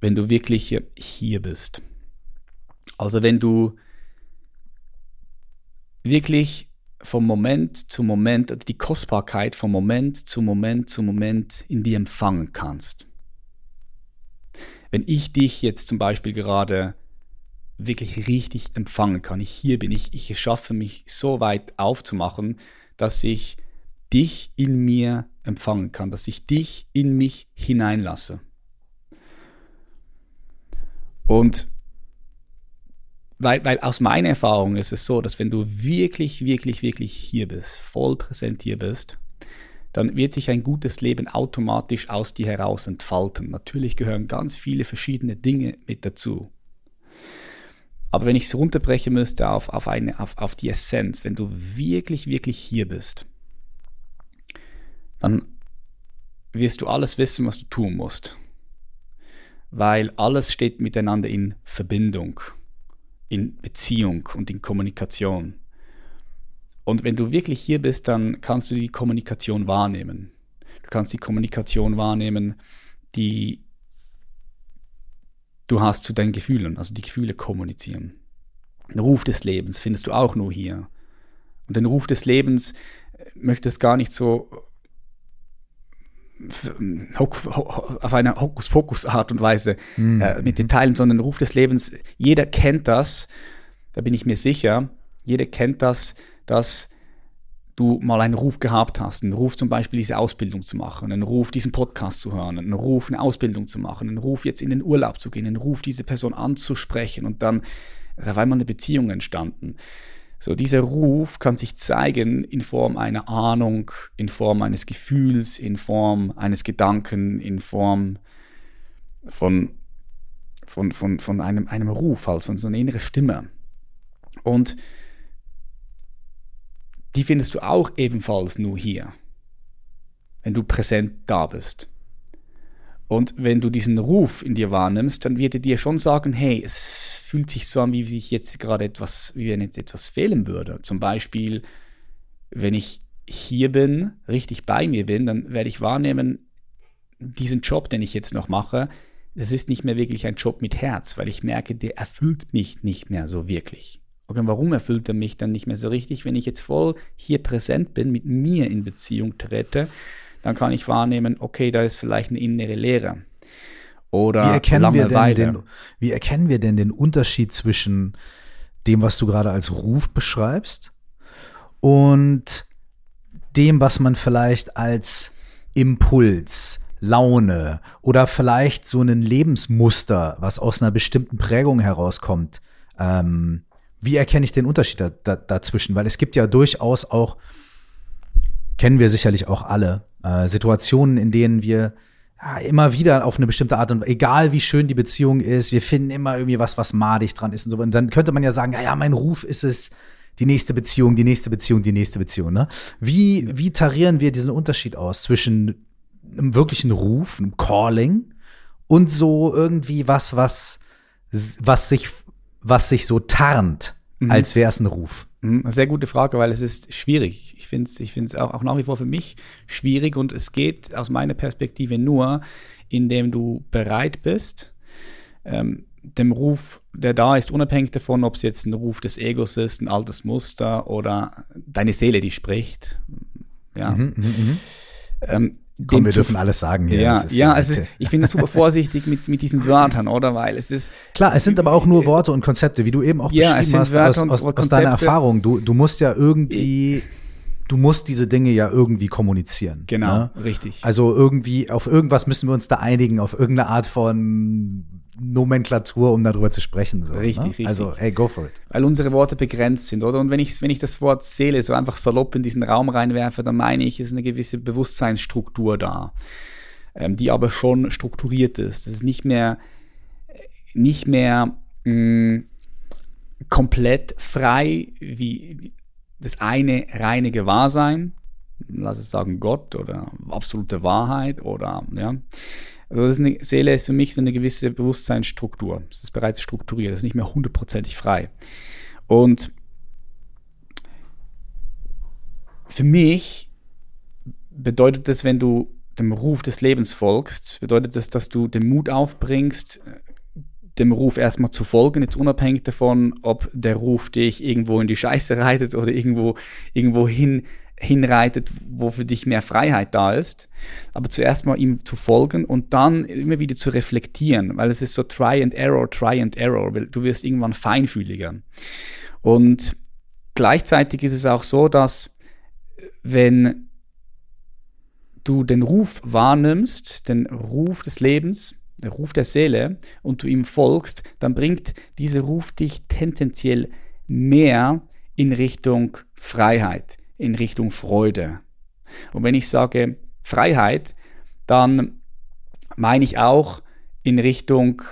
Speaker 2: wenn du wirklich hier bist. Also wenn du wirklich vom Moment zu Moment, die Kostbarkeit vom Moment zu Moment zu Moment in dir empfangen kannst. Wenn ich dich jetzt zum Beispiel gerade wirklich richtig empfangen kann. Ich hier bin, ich, ich schaffe mich so weit aufzumachen, dass ich dich in mir empfangen kann, dass ich dich in mich hineinlasse. Und weil, weil aus meiner Erfahrung ist es so, dass wenn du wirklich, wirklich, wirklich hier bist, voll präsent hier bist, dann wird sich ein gutes Leben automatisch aus dir heraus entfalten. Natürlich gehören ganz viele verschiedene Dinge mit dazu. Aber wenn ich es runterbrechen müsste auf, auf, eine, auf, auf die Essenz, wenn du wirklich, wirklich hier bist, dann wirst du alles wissen, was du tun musst. Weil alles steht miteinander in Verbindung, in Beziehung und in Kommunikation. Und wenn du wirklich hier bist, dann kannst du die Kommunikation wahrnehmen. Du kannst die Kommunikation wahrnehmen, die du hast zu deinen Gefühlen, also die Gefühle kommunizieren. Den Ruf des Lebens findest du auch nur hier. Und den Ruf des Lebens äh, möchtest gar nicht so auf eine Hokuspokus-Art und Weise mhm. äh, mit den Teilen, sondern den Ruf des Lebens, jeder kennt das, da bin ich mir sicher, jeder kennt das, dass du mal einen Ruf gehabt hast, einen Ruf zum Beispiel diese Ausbildung zu machen, einen Ruf diesen Podcast zu hören, einen Ruf eine Ausbildung zu machen, einen Ruf jetzt in den Urlaub zu gehen, einen Ruf diese Person anzusprechen und dann ist auf einmal eine Beziehung entstanden. So, dieser Ruf kann sich zeigen in Form einer Ahnung, in Form eines Gefühls, in Form eines Gedanken, in Form von, von, von, von einem, einem Ruf, also von so einer inneren Stimme. Und die findest du auch ebenfalls nur hier, wenn du präsent da bist. Und wenn du diesen Ruf in dir wahrnimmst, dann wird er dir schon sagen, hey, es fühlt sich so an, wie sich jetzt gerade etwas, wie wenn jetzt etwas fehlen würde. Zum Beispiel, wenn ich hier bin, richtig bei mir bin, dann werde ich wahrnehmen, diesen Job, den ich jetzt noch mache, das ist nicht mehr wirklich ein Job mit Herz, weil ich merke, der erfüllt mich nicht mehr so wirklich. Okay, warum erfüllt er mich dann nicht mehr so richtig? Wenn ich jetzt voll hier präsent bin, mit mir in Beziehung trete, dann kann ich wahrnehmen, okay, da ist vielleicht eine innere Leere. Oder
Speaker 1: wie erkennen, wir denn den, wie erkennen wir denn den Unterschied zwischen dem, was du gerade als Ruf beschreibst und dem, was man vielleicht als Impuls, Laune oder vielleicht so ein Lebensmuster, was aus einer bestimmten Prägung herauskommt, ähm, wie erkenne ich den Unterschied da, da, dazwischen? Weil es gibt ja durchaus auch, kennen wir sicherlich auch alle, äh, Situationen, in denen wir ja, immer wieder auf eine bestimmte Art und egal wie schön die Beziehung ist, wir finden immer irgendwie was, was madig dran ist und so. Und dann könnte man ja sagen, ja, ja, mein Ruf ist es, die nächste Beziehung, die nächste Beziehung, die nächste Beziehung. Ne? Wie, wie tarieren wir diesen Unterschied aus zwischen einem wirklichen Ruf, einem Calling und so irgendwie was, was, was sich was sich so tarnt, mhm. als wäre es ein Ruf?
Speaker 2: Mhm, sehr gute Frage, weil es ist schwierig. Ich finde es ich find's auch, auch nach wie vor für mich schwierig und es geht aus meiner Perspektive nur, indem du bereit bist, ähm, dem Ruf, der da ist, unabhängig davon, ob es jetzt ein Ruf des Egos ist, ein altes Muster oder deine Seele, die spricht. Ja. Mhm, mh, mh.
Speaker 1: Ähm, Komm, wir dürfen alles sagen
Speaker 2: hier. Ja, ja also ich bin super vorsichtig mit, mit diesen Wörtern, oder? Weil es ist.
Speaker 1: Klar, es sind aber auch nur Worte und Konzepte, wie du eben auch ja, beschrieben hast, aus, aus, aus deiner Erfahrung. Du, du musst ja irgendwie du musst diese Dinge ja irgendwie kommunizieren.
Speaker 2: Genau, ne? richtig.
Speaker 1: Also irgendwie, auf irgendwas müssen wir uns da einigen, auf irgendeine Art von Nomenklatur, um darüber zu sprechen. So,
Speaker 2: richtig,
Speaker 1: ne?
Speaker 2: richtig.
Speaker 1: Also, hey, go for it.
Speaker 2: Weil unsere Worte begrenzt sind, oder? Und wenn ich, wenn ich das Wort Seele so einfach salopp in diesen Raum reinwerfe, dann meine ich, es ist eine gewisse Bewusstseinsstruktur da, ähm, die aber schon strukturiert ist. Das ist nicht mehr, nicht mehr mh, mm, komplett frei wie das eine reine Gewahrsein, lass es sagen Gott oder absolute Wahrheit oder ja. Also ist eine Seele ist für mich so eine gewisse Bewusstseinsstruktur. Es ist bereits strukturiert, es ist nicht mehr hundertprozentig frei. Und für mich bedeutet das, wenn du dem Ruf des Lebens folgst, bedeutet das, dass du den Mut aufbringst, dem Ruf erstmal zu folgen, jetzt unabhängig davon, ob der Ruf dich irgendwo in die Scheiße reitet oder irgendwo, irgendwo hin, hinreitet, wo für dich mehr Freiheit da ist. Aber zuerst mal ihm zu folgen und dann immer wieder zu reflektieren, weil es ist so Try and Error, Try and Error, du wirst irgendwann feinfühliger. Und gleichzeitig ist es auch so, dass wenn du den Ruf wahrnimmst, den Ruf des Lebens, der Ruf der Seele, und du ihm folgst, dann bringt dieser Ruf dich tendenziell mehr in Richtung Freiheit, in Richtung Freude. Und wenn ich sage Freiheit, dann meine ich auch in Richtung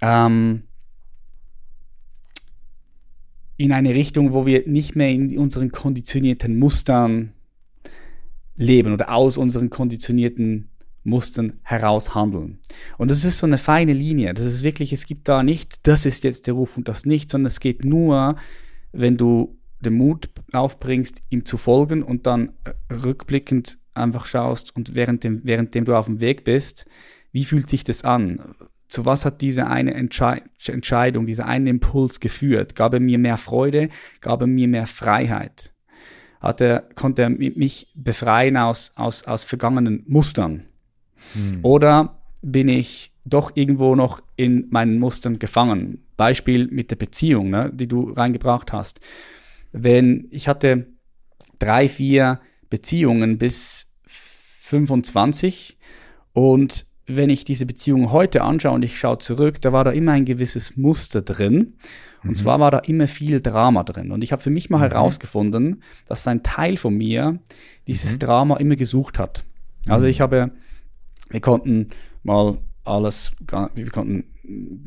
Speaker 2: ähm, in eine Richtung, wo wir nicht mehr in unseren konditionierten Mustern leben oder aus unseren konditionierten Mustern heraus handeln. Und das ist so eine feine Linie. Das ist wirklich, es gibt da nicht, das ist jetzt der Ruf und das nicht, sondern es geht nur, wenn du den Mut aufbringst, ihm zu folgen und dann äh, rückblickend einfach schaust und währenddem, währenddem du auf dem Weg bist, wie fühlt sich das an? Zu was hat diese eine Entschei Entscheidung, dieser eine Impuls geführt? Gab er mir mehr Freude? Gab er mir mehr Freiheit? Hat er, konnte er mich befreien aus, aus, aus vergangenen Mustern? Hm. Oder bin ich doch irgendwo noch in meinen Mustern gefangen? Beispiel mit der Beziehung, ne, die du reingebracht hast. Wenn ich hatte drei, vier Beziehungen bis 25 und wenn ich diese Beziehung heute anschaue und ich schaue zurück, da war da immer ein gewisses Muster drin. Und mhm. zwar war da immer viel Drama drin. Und ich habe für mich mal mhm. herausgefunden, dass ein Teil von mir dieses mhm. Drama immer gesucht hat. Also ich habe, wir konnten mal alles, wir konnten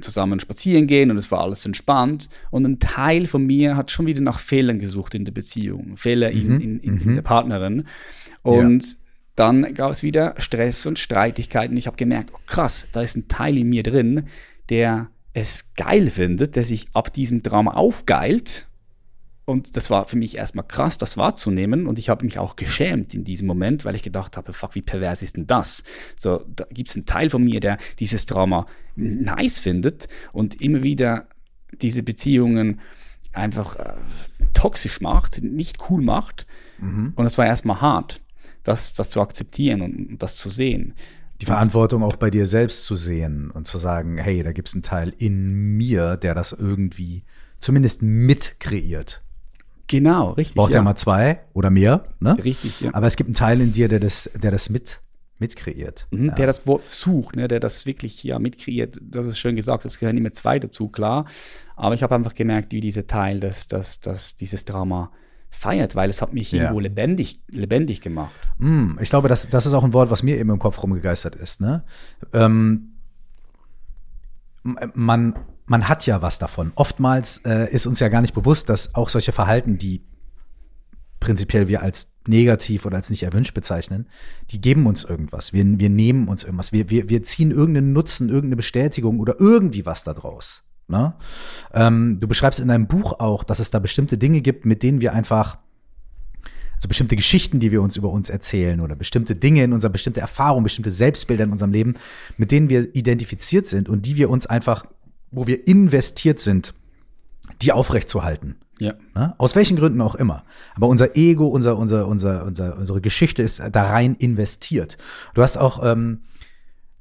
Speaker 2: zusammen spazieren gehen und es war alles entspannt. Und ein Teil von mir hat schon wieder nach Fehlern gesucht in der Beziehung, Fehler in, in, in, in der Partnerin. Und ja dann gab es wieder Stress und Streitigkeiten. Ich habe gemerkt, oh krass, da ist ein Teil in mir drin, der es geil findet, der sich ab diesem Drama aufgeilt. Und das war für mich erstmal krass, das wahrzunehmen. Und ich habe mich auch geschämt in diesem Moment, weil ich gedacht habe, fuck, wie pervers ist denn das? So, da gibt es einen Teil von mir, der dieses Drama nice findet und immer wieder diese Beziehungen einfach äh, toxisch macht, nicht cool macht. Mhm. Und es war erstmal hart das, das zu akzeptieren und das zu sehen.
Speaker 1: Die Verantwortung auch bei dir selbst zu sehen und zu sagen, hey, da gibt es einen Teil in mir, der das irgendwie zumindest mit kreiert.
Speaker 2: Genau, richtig.
Speaker 1: Braucht ja. ja mal zwei oder mehr, ne?
Speaker 2: Richtig, ja.
Speaker 1: Aber es gibt einen Teil in dir, der das, der das mit, mitkreiert.
Speaker 2: Mhm, ja. Der das sucht, ne? der das wirklich ja mitkreiert. Das ist schön gesagt, es gehören immer zwei dazu, klar. Aber ich habe einfach gemerkt, wie dieser Teil, das, das, das, dieses Drama feiert, weil es hat mich ja. irgendwo lebendig, lebendig gemacht.
Speaker 1: Mm, ich glaube, das, das ist auch ein Wort, was mir eben im Kopf rumgegeistert ist. Ne? Ähm, man, man hat ja was davon. Oftmals äh, ist uns ja gar nicht bewusst, dass auch solche Verhalten, die prinzipiell wir als negativ oder als nicht erwünscht bezeichnen, die geben uns irgendwas. Wir, wir nehmen uns irgendwas. Wir, wir, wir ziehen irgendeinen Nutzen, irgendeine Bestätigung oder irgendwie was daraus. Ne? Ähm, du beschreibst in deinem Buch auch, dass es da bestimmte Dinge gibt, mit denen wir einfach, also bestimmte Geschichten, die wir uns über uns erzählen oder bestimmte Dinge in unserer, bestimmte Erfahrungen, bestimmte Selbstbilder in unserem Leben, mit denen wir identifiziert sind und die wir uns einfach, wo wir investiert sind, die aufrechtzuerhalten.
Speaker 2: Ja.
Speaker 1: Ne? Aus welchen Gründen auch immer. Aber unser Ego, unser, unser, unser, unser, unsere Geschichte ist da rein investiert. Du hast auch ähm,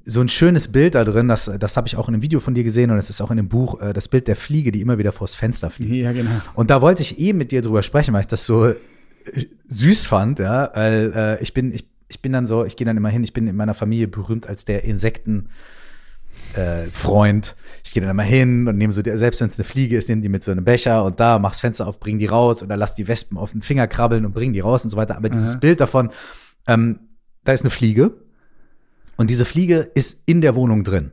Speaker 1: so ein schönes Bild da drin, das, das habe ich auch in einem Video von dir gesehen und es ist auch in dem Buch, äh, das Bild der Fliege, die immer wieder vors Fenster fliegt.
Speaker 2: Ja, genau.
Speaker 1: Und da wollte ich eben mit dir drüber sprechen, weil ich das so äh, süß fand, ja, weil äh, ich bin, ich, ich bin dann so, ich gehe dann immer hin, ich bin in meiner Familie berühmt als der Insekten. Äh, Freund. Ich gehe dann immer hin und nehme so, selbst wenn es eine Fliege ist, nehme die mit so einem Becher und da mach's Fenster auf, bring die raus oder lass die Wespen auf den Finger krabbeln und bring die raus und so weiter. Aber dieses Bild davon, ähm, da ist eine Fliege und diese Fliege ist in der Wohnung drin.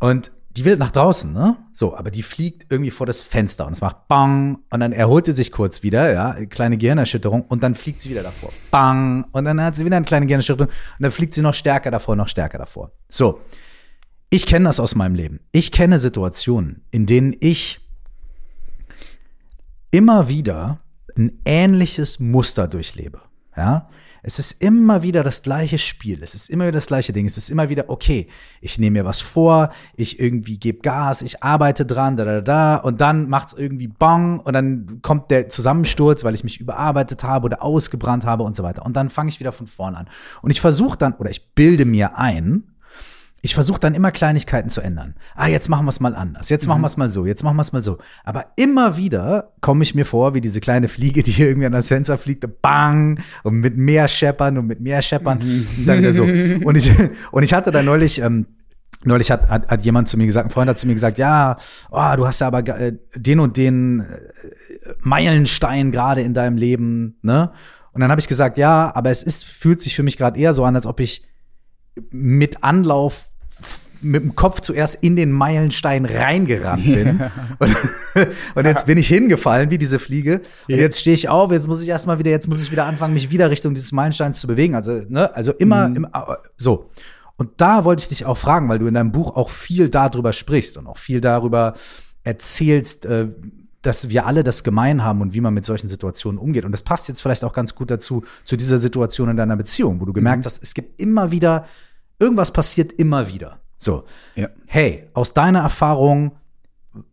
Speaker 1: Und die will nach draußen, ne? So, aber die fliegt irgendwie vor das Fenster und es macht Bang und dann erholt sie sich kurz wieder, ja, kleine Gehirnerschütterung und dann fliegt sie wieder davor. Bang und dann hat sie wieder eine kleine Gehirnerschütterung und dann fliegt sie noch stärker davor, noch stärker davor. So. Ich kenne das aus meinem Leben. Ich kenne Situationen, in denen ich immer wieder ein ähnliches Muster durchlebe, ja? Es ist immer wieder das gleiche Spiel. Es ist immer wieder das gleiche Ding. Es ist immer wieder, okay, ich nehme mir was vor, ich irgendwie gebe Gas, ich arbeite dran, da, da, da, und dann macht es irgendwie Bang und dann kommt der Zusammensturz, weil ich mich überarbeitet habe oder ausgebrannt habe und so weiter. Und dann fange ich wieder von vorne an. Und ich versuche dann, oder ich bilde mir ein, ich versuche dann immer Kleinigkeiten zu ändern. Ah, jetzt machen wir es mal anders. Jetzt machen wir es mal so. Jetzt machen wir es mal so. Aber immer wieder komme ich mir vor, wie diese kleine Fliege, die hier irgendwie an das Fenster fliegt, bang, und mit mehr Scheppern und mit mehr Scheppern. Und dann wieder so. Und ich, und ich hatte da neulich, ähm, Neulich hat, hat, hat jemand zu mir gesagt, ein Freund hat zu mir gesagt, ja, oh, du hast ja aber äh, den und den äh, Meilenstein gerade in deinem Leben, ne? Und dann habe ich gesagt, ja, aber es ist, fühlt sich für mich gerade eher so an, als ob ich mit Anlauf mit dem Kopf zuerst in den Meilenstein reingerannt bin. und, und, jetzt bin ich hingefallen wie diese Fliege. Und jetzt stehe ich auf, jetzt muss ich erstmal wieder, jetzt muss ich wieder anfangen, mich wieder Richtung dieses Meilensteins zu bewegen. Also, ne, also immer, mhm. immer so. Und da wollte ich dich auch fragen, weil du in deinem Buch auch viel darüber sprichst und auch viel darüber erzählst, äh, dass wir alle das gemein haben und wie man mit solchen Situationen umgeht. Und das passt jetzt vielleicht auch ganz gut dazu, zu dieser Situation in deiner Beziehung, wo du gemerkt mhm. hast, es gibt immer wieder Irgendwas passiert immer wieder. So, ja. hey, aus deiner Erfahrung,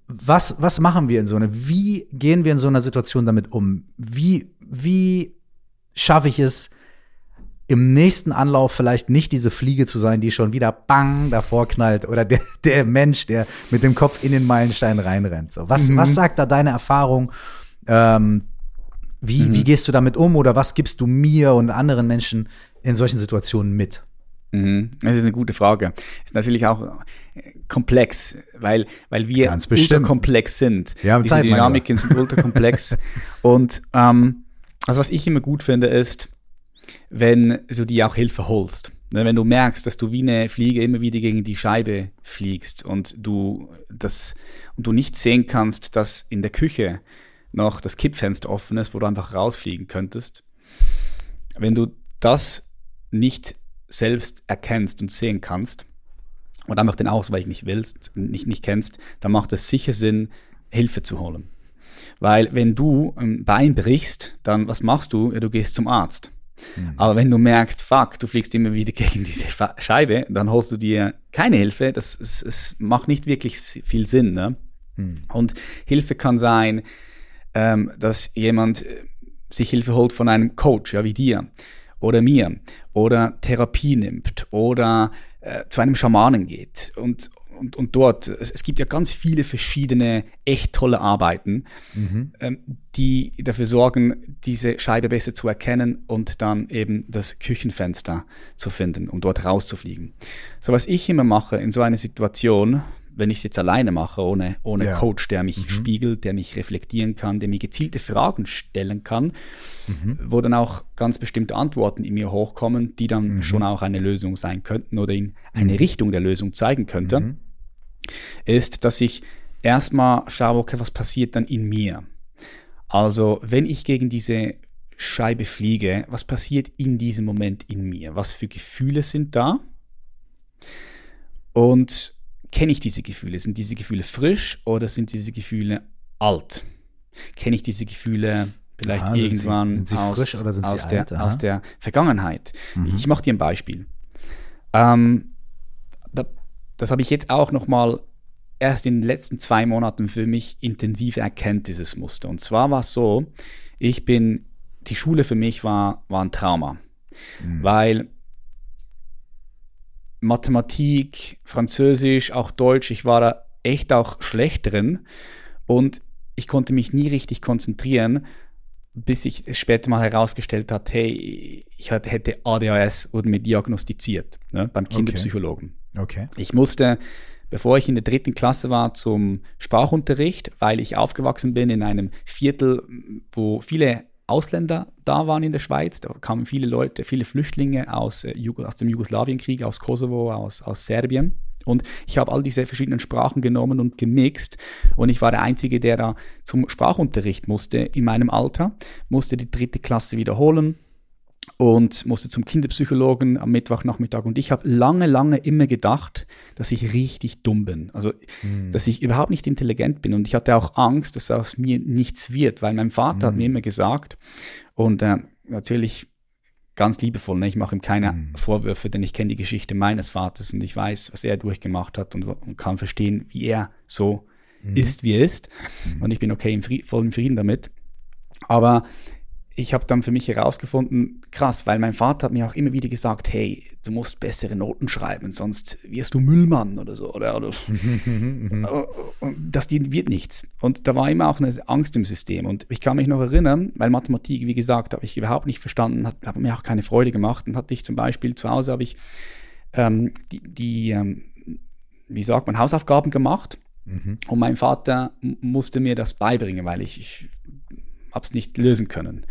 Speaker 1: was, was machen wir in so einer, wie gehen wir in so einer Situation damit um? Wie, wie schaffe ich es, im nächsten Anlauf vielleicht nicht diese Fliege zu sein, die schon wieder bang davor knallt oder der, der Mensch, der mit dem Kopf in den Meilenstein reinrennt. So, was, mhm. was sagt da deine Erfahrung? Ähm, wie, mhm. wie gehst du damit um oder was gibst du mir und anderen Menschen in solchen Situationen mit?
Speaker 2: Mhm. Das ist eine gute Frage. Ist natürlich auch äh, komplex, weil, weil wir ultrakomplex sind.
Speaker 1: Ja,
Speaker 2: Diese Zeit, Dynamiken sind ultrakomplex. und ähm, also was ich immer gut finde, ist, wenn du dir auch Hilfe holst. Ne, wenn du merkst, dass du wie eine Fliege immer wieder gegen die Scheibe fliegst und du das und du nicht sehen kannst, dass in der Küche noch das Kippfenster offen ist, wo du einfach rausfliegen könntest. Wenn du das nicht selbst erkennst und sehen kannst und einfach den Ausweich nicht willst, nicht, nicht kennst, dann macht es sicher Sinn, Hilfe zu holen. Weil wenn du ein Bein brichst, dann was machst du? Ja, du gehst zum Arzt. Mhm. Aber wenn du merkst, fuck, du fliegst immer wieder gegen diese Scheibe, dann holst du dir keine Hilfe. Das es, es macht nicht wirklich viel Sinn. Ne? Mhm. Und Hilfe kann sein, ähm, dass jemand äh, sich Hilfe holt von einem Coach, ja, wie dir oder mir oder Therapie nimmt oder äh, zu einem Schamanen geht und, und, und dort, es, es, gibt ja ganz viele verschiedene echt tolle Arbeiten, mhm. ähm, die dafür sorgen, diese Scheibe besser zu erkennen und dann eben das Küchenfenster zu finden, um dort rauszufliegen. So was ich immer mache in so einer Situation, wenn ich es jetzt alleine mache, ohne, ohne ja. Coach, der mich mhm. spiegelt, der mich reflektieren kann, der mir gezielte Fragen stellen kann, mhm. wo dann auch ganz bestimmte Antworten in mir hochkommen, die dann mhm. schon auch eine Lösung sein könnten oder in eine mhm. Richtung der Lösung zeigen könnte, mhm. ist, dass ich erstmal schaue, okay, was passiert dann in mir? Also, wenn ich gegen diese Scheibe fliege, was passiert in diesem Moment in mir? Was für Gefühle sind da? Und kenne ich diese Gefühle? Sind diese Gefühle frisch oder sind diese Gefühle alt? Kenne ich diese Gefühle vielleicht Aha, irgendwann
Speaker 1: sind sie, sind sie aus, aus,
Speaker 2: der, aus, der, Vergangenheit? Mhm. Ich mache dir ein Beispiel. Ähm, da, das habe ich jetzt auch noch mal erst in den letzten zwei Monaten für mich intensiv erkennt, dieses Muster. Und zwar war es so, ich bin, die Schule für mich war, war ein Trauma. Mhm. Weil Mathematik, Französisch, auch Deutsch, ich war da echt auch schlecht drin und ich konnte mich nie richtig konzentrieren, bis sich später mal herausgestellt hat, hey, ich hätte ADHS, wurde mir diagnostiziert ne, beim Kinderpsychologen.
Speaker 1: Okay. okay.
Speaker 2: Ich musste, bevor ich in der dritten Klasse war, zum Sprachunterricht, weil ich aufgewachsen bin in einem Viertel, wo viele Ausländer da waren in der Schweiz. Da kamen viele Leute, viele Flüchtlinge aus, äh, aus dem Jugoslawienkrieg, aus Kosovo, aus, aus Serbien. Und ich habe all diese verschiedenen Sprachen genommen und gemixt. Und ich war der Einzige, der da zum Sprachunterricht musste in meinem Alter, musste die dritte Klasse wiederholen und musste zum Kinderpsychologen am Mittwochnachmittag. Und ich habe lange, lange immer gedacht, dass ich richtig dumm bin. Also, mhm. dass ich überhaupt nicht intelligent bin. Und ich hatte auch Angst, dass aus mir nichts wird, weil mein Vater mhm. hat mir immer gesagt, und äh, natürlich ganz liebevoll, ne? ich mache ihm keine mhm. Vorwürfe, denn ich kenne die Geschichte meines Vaters und ich weiß, was er durchgemacht hat und, und kann verstehen, wie er so ist, wie er ist. Und ich bin okay, im Fried, voll im Frieden damit. Aber ich habe dann für mich herausgefunden, krass, weil mein Vater hat mir auch immer wieder gesagt, hey, du musst bessere Noten schreiben, sonst wirst du Müllmann oder so. Oder, oder das wird nichts. Und da war immer auch eine Angst im System. Und ich kann mich noch erinnern, weil Mathematik, wie gesagt, habe ich überhaupt nicht verstanden, hat, hat mir auch keine Freude gemacht. Und hatte ich zum Beispiel zu Hause, habe ich ähm, die, die ähm, wie sagt man, Hausaufgaben gemacht. Mhm. Und mein Vater musste mir das beibringen, weil ich, ich habe es nicht lösen können.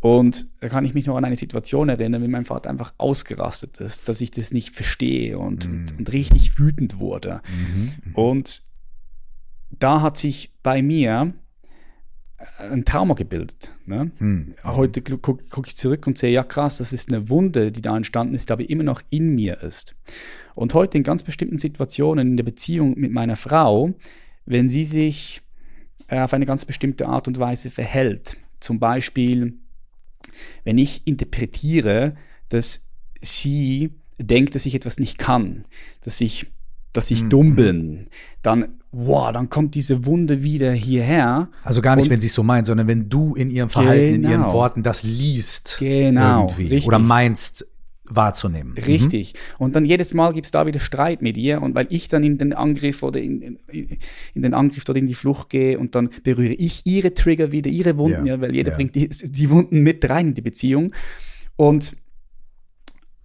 Speaker 2: Und da kann ich mich noch an eine Situation erinnern, wie mein Vater einfach ausgerastet ist, dass ich das nicht verstehe und, mhm. und, und, richtig wütend wurde. Mhm. mhm. Und da hat sich bei mir ein Trauma gebildet. Ne? Mhm. Heute gucke guck ich zurück und sehe, ja krass, das ist eine Wunde, die da entstanden ist, aber immer noch in mir ist. Und heute in ganz bestimmten Situationen in der Beziehung mit meiner Frau, wenn sie sich äh, auf eine ganz bestimmte Art und Weise verhält. Zum Beispiel, wenn ich interpretiere, dass sie denkt, dass ich etwas nicht kann, dass ich, dass ich mhm. dumm bin, dann, wow, dann kommt diese Wunde wieder hierher.
Speaker 1: Also gar nicht, wenn sie es so meint, sondern wenn du in ihrem Verhalten, genau, in ihren genau. Worten das liest.
Speaker 2: Genau.
Speaker 1: Oder meinst, wahrzunehmen.
Speaker 2: Mhm. Richtig. Mhm. Und dann jedes Mal gibt es da wieder Streit mit ihr und weil ich dann in den Angriff oder in, in, in, den Angriff oder in die Flucht gehe und dann berühre ich ihre Trigger wieder, ihre Wunden, ja, ja weil jeder ja. bringt die, die, Wunden mit rein in die Beziehung. Und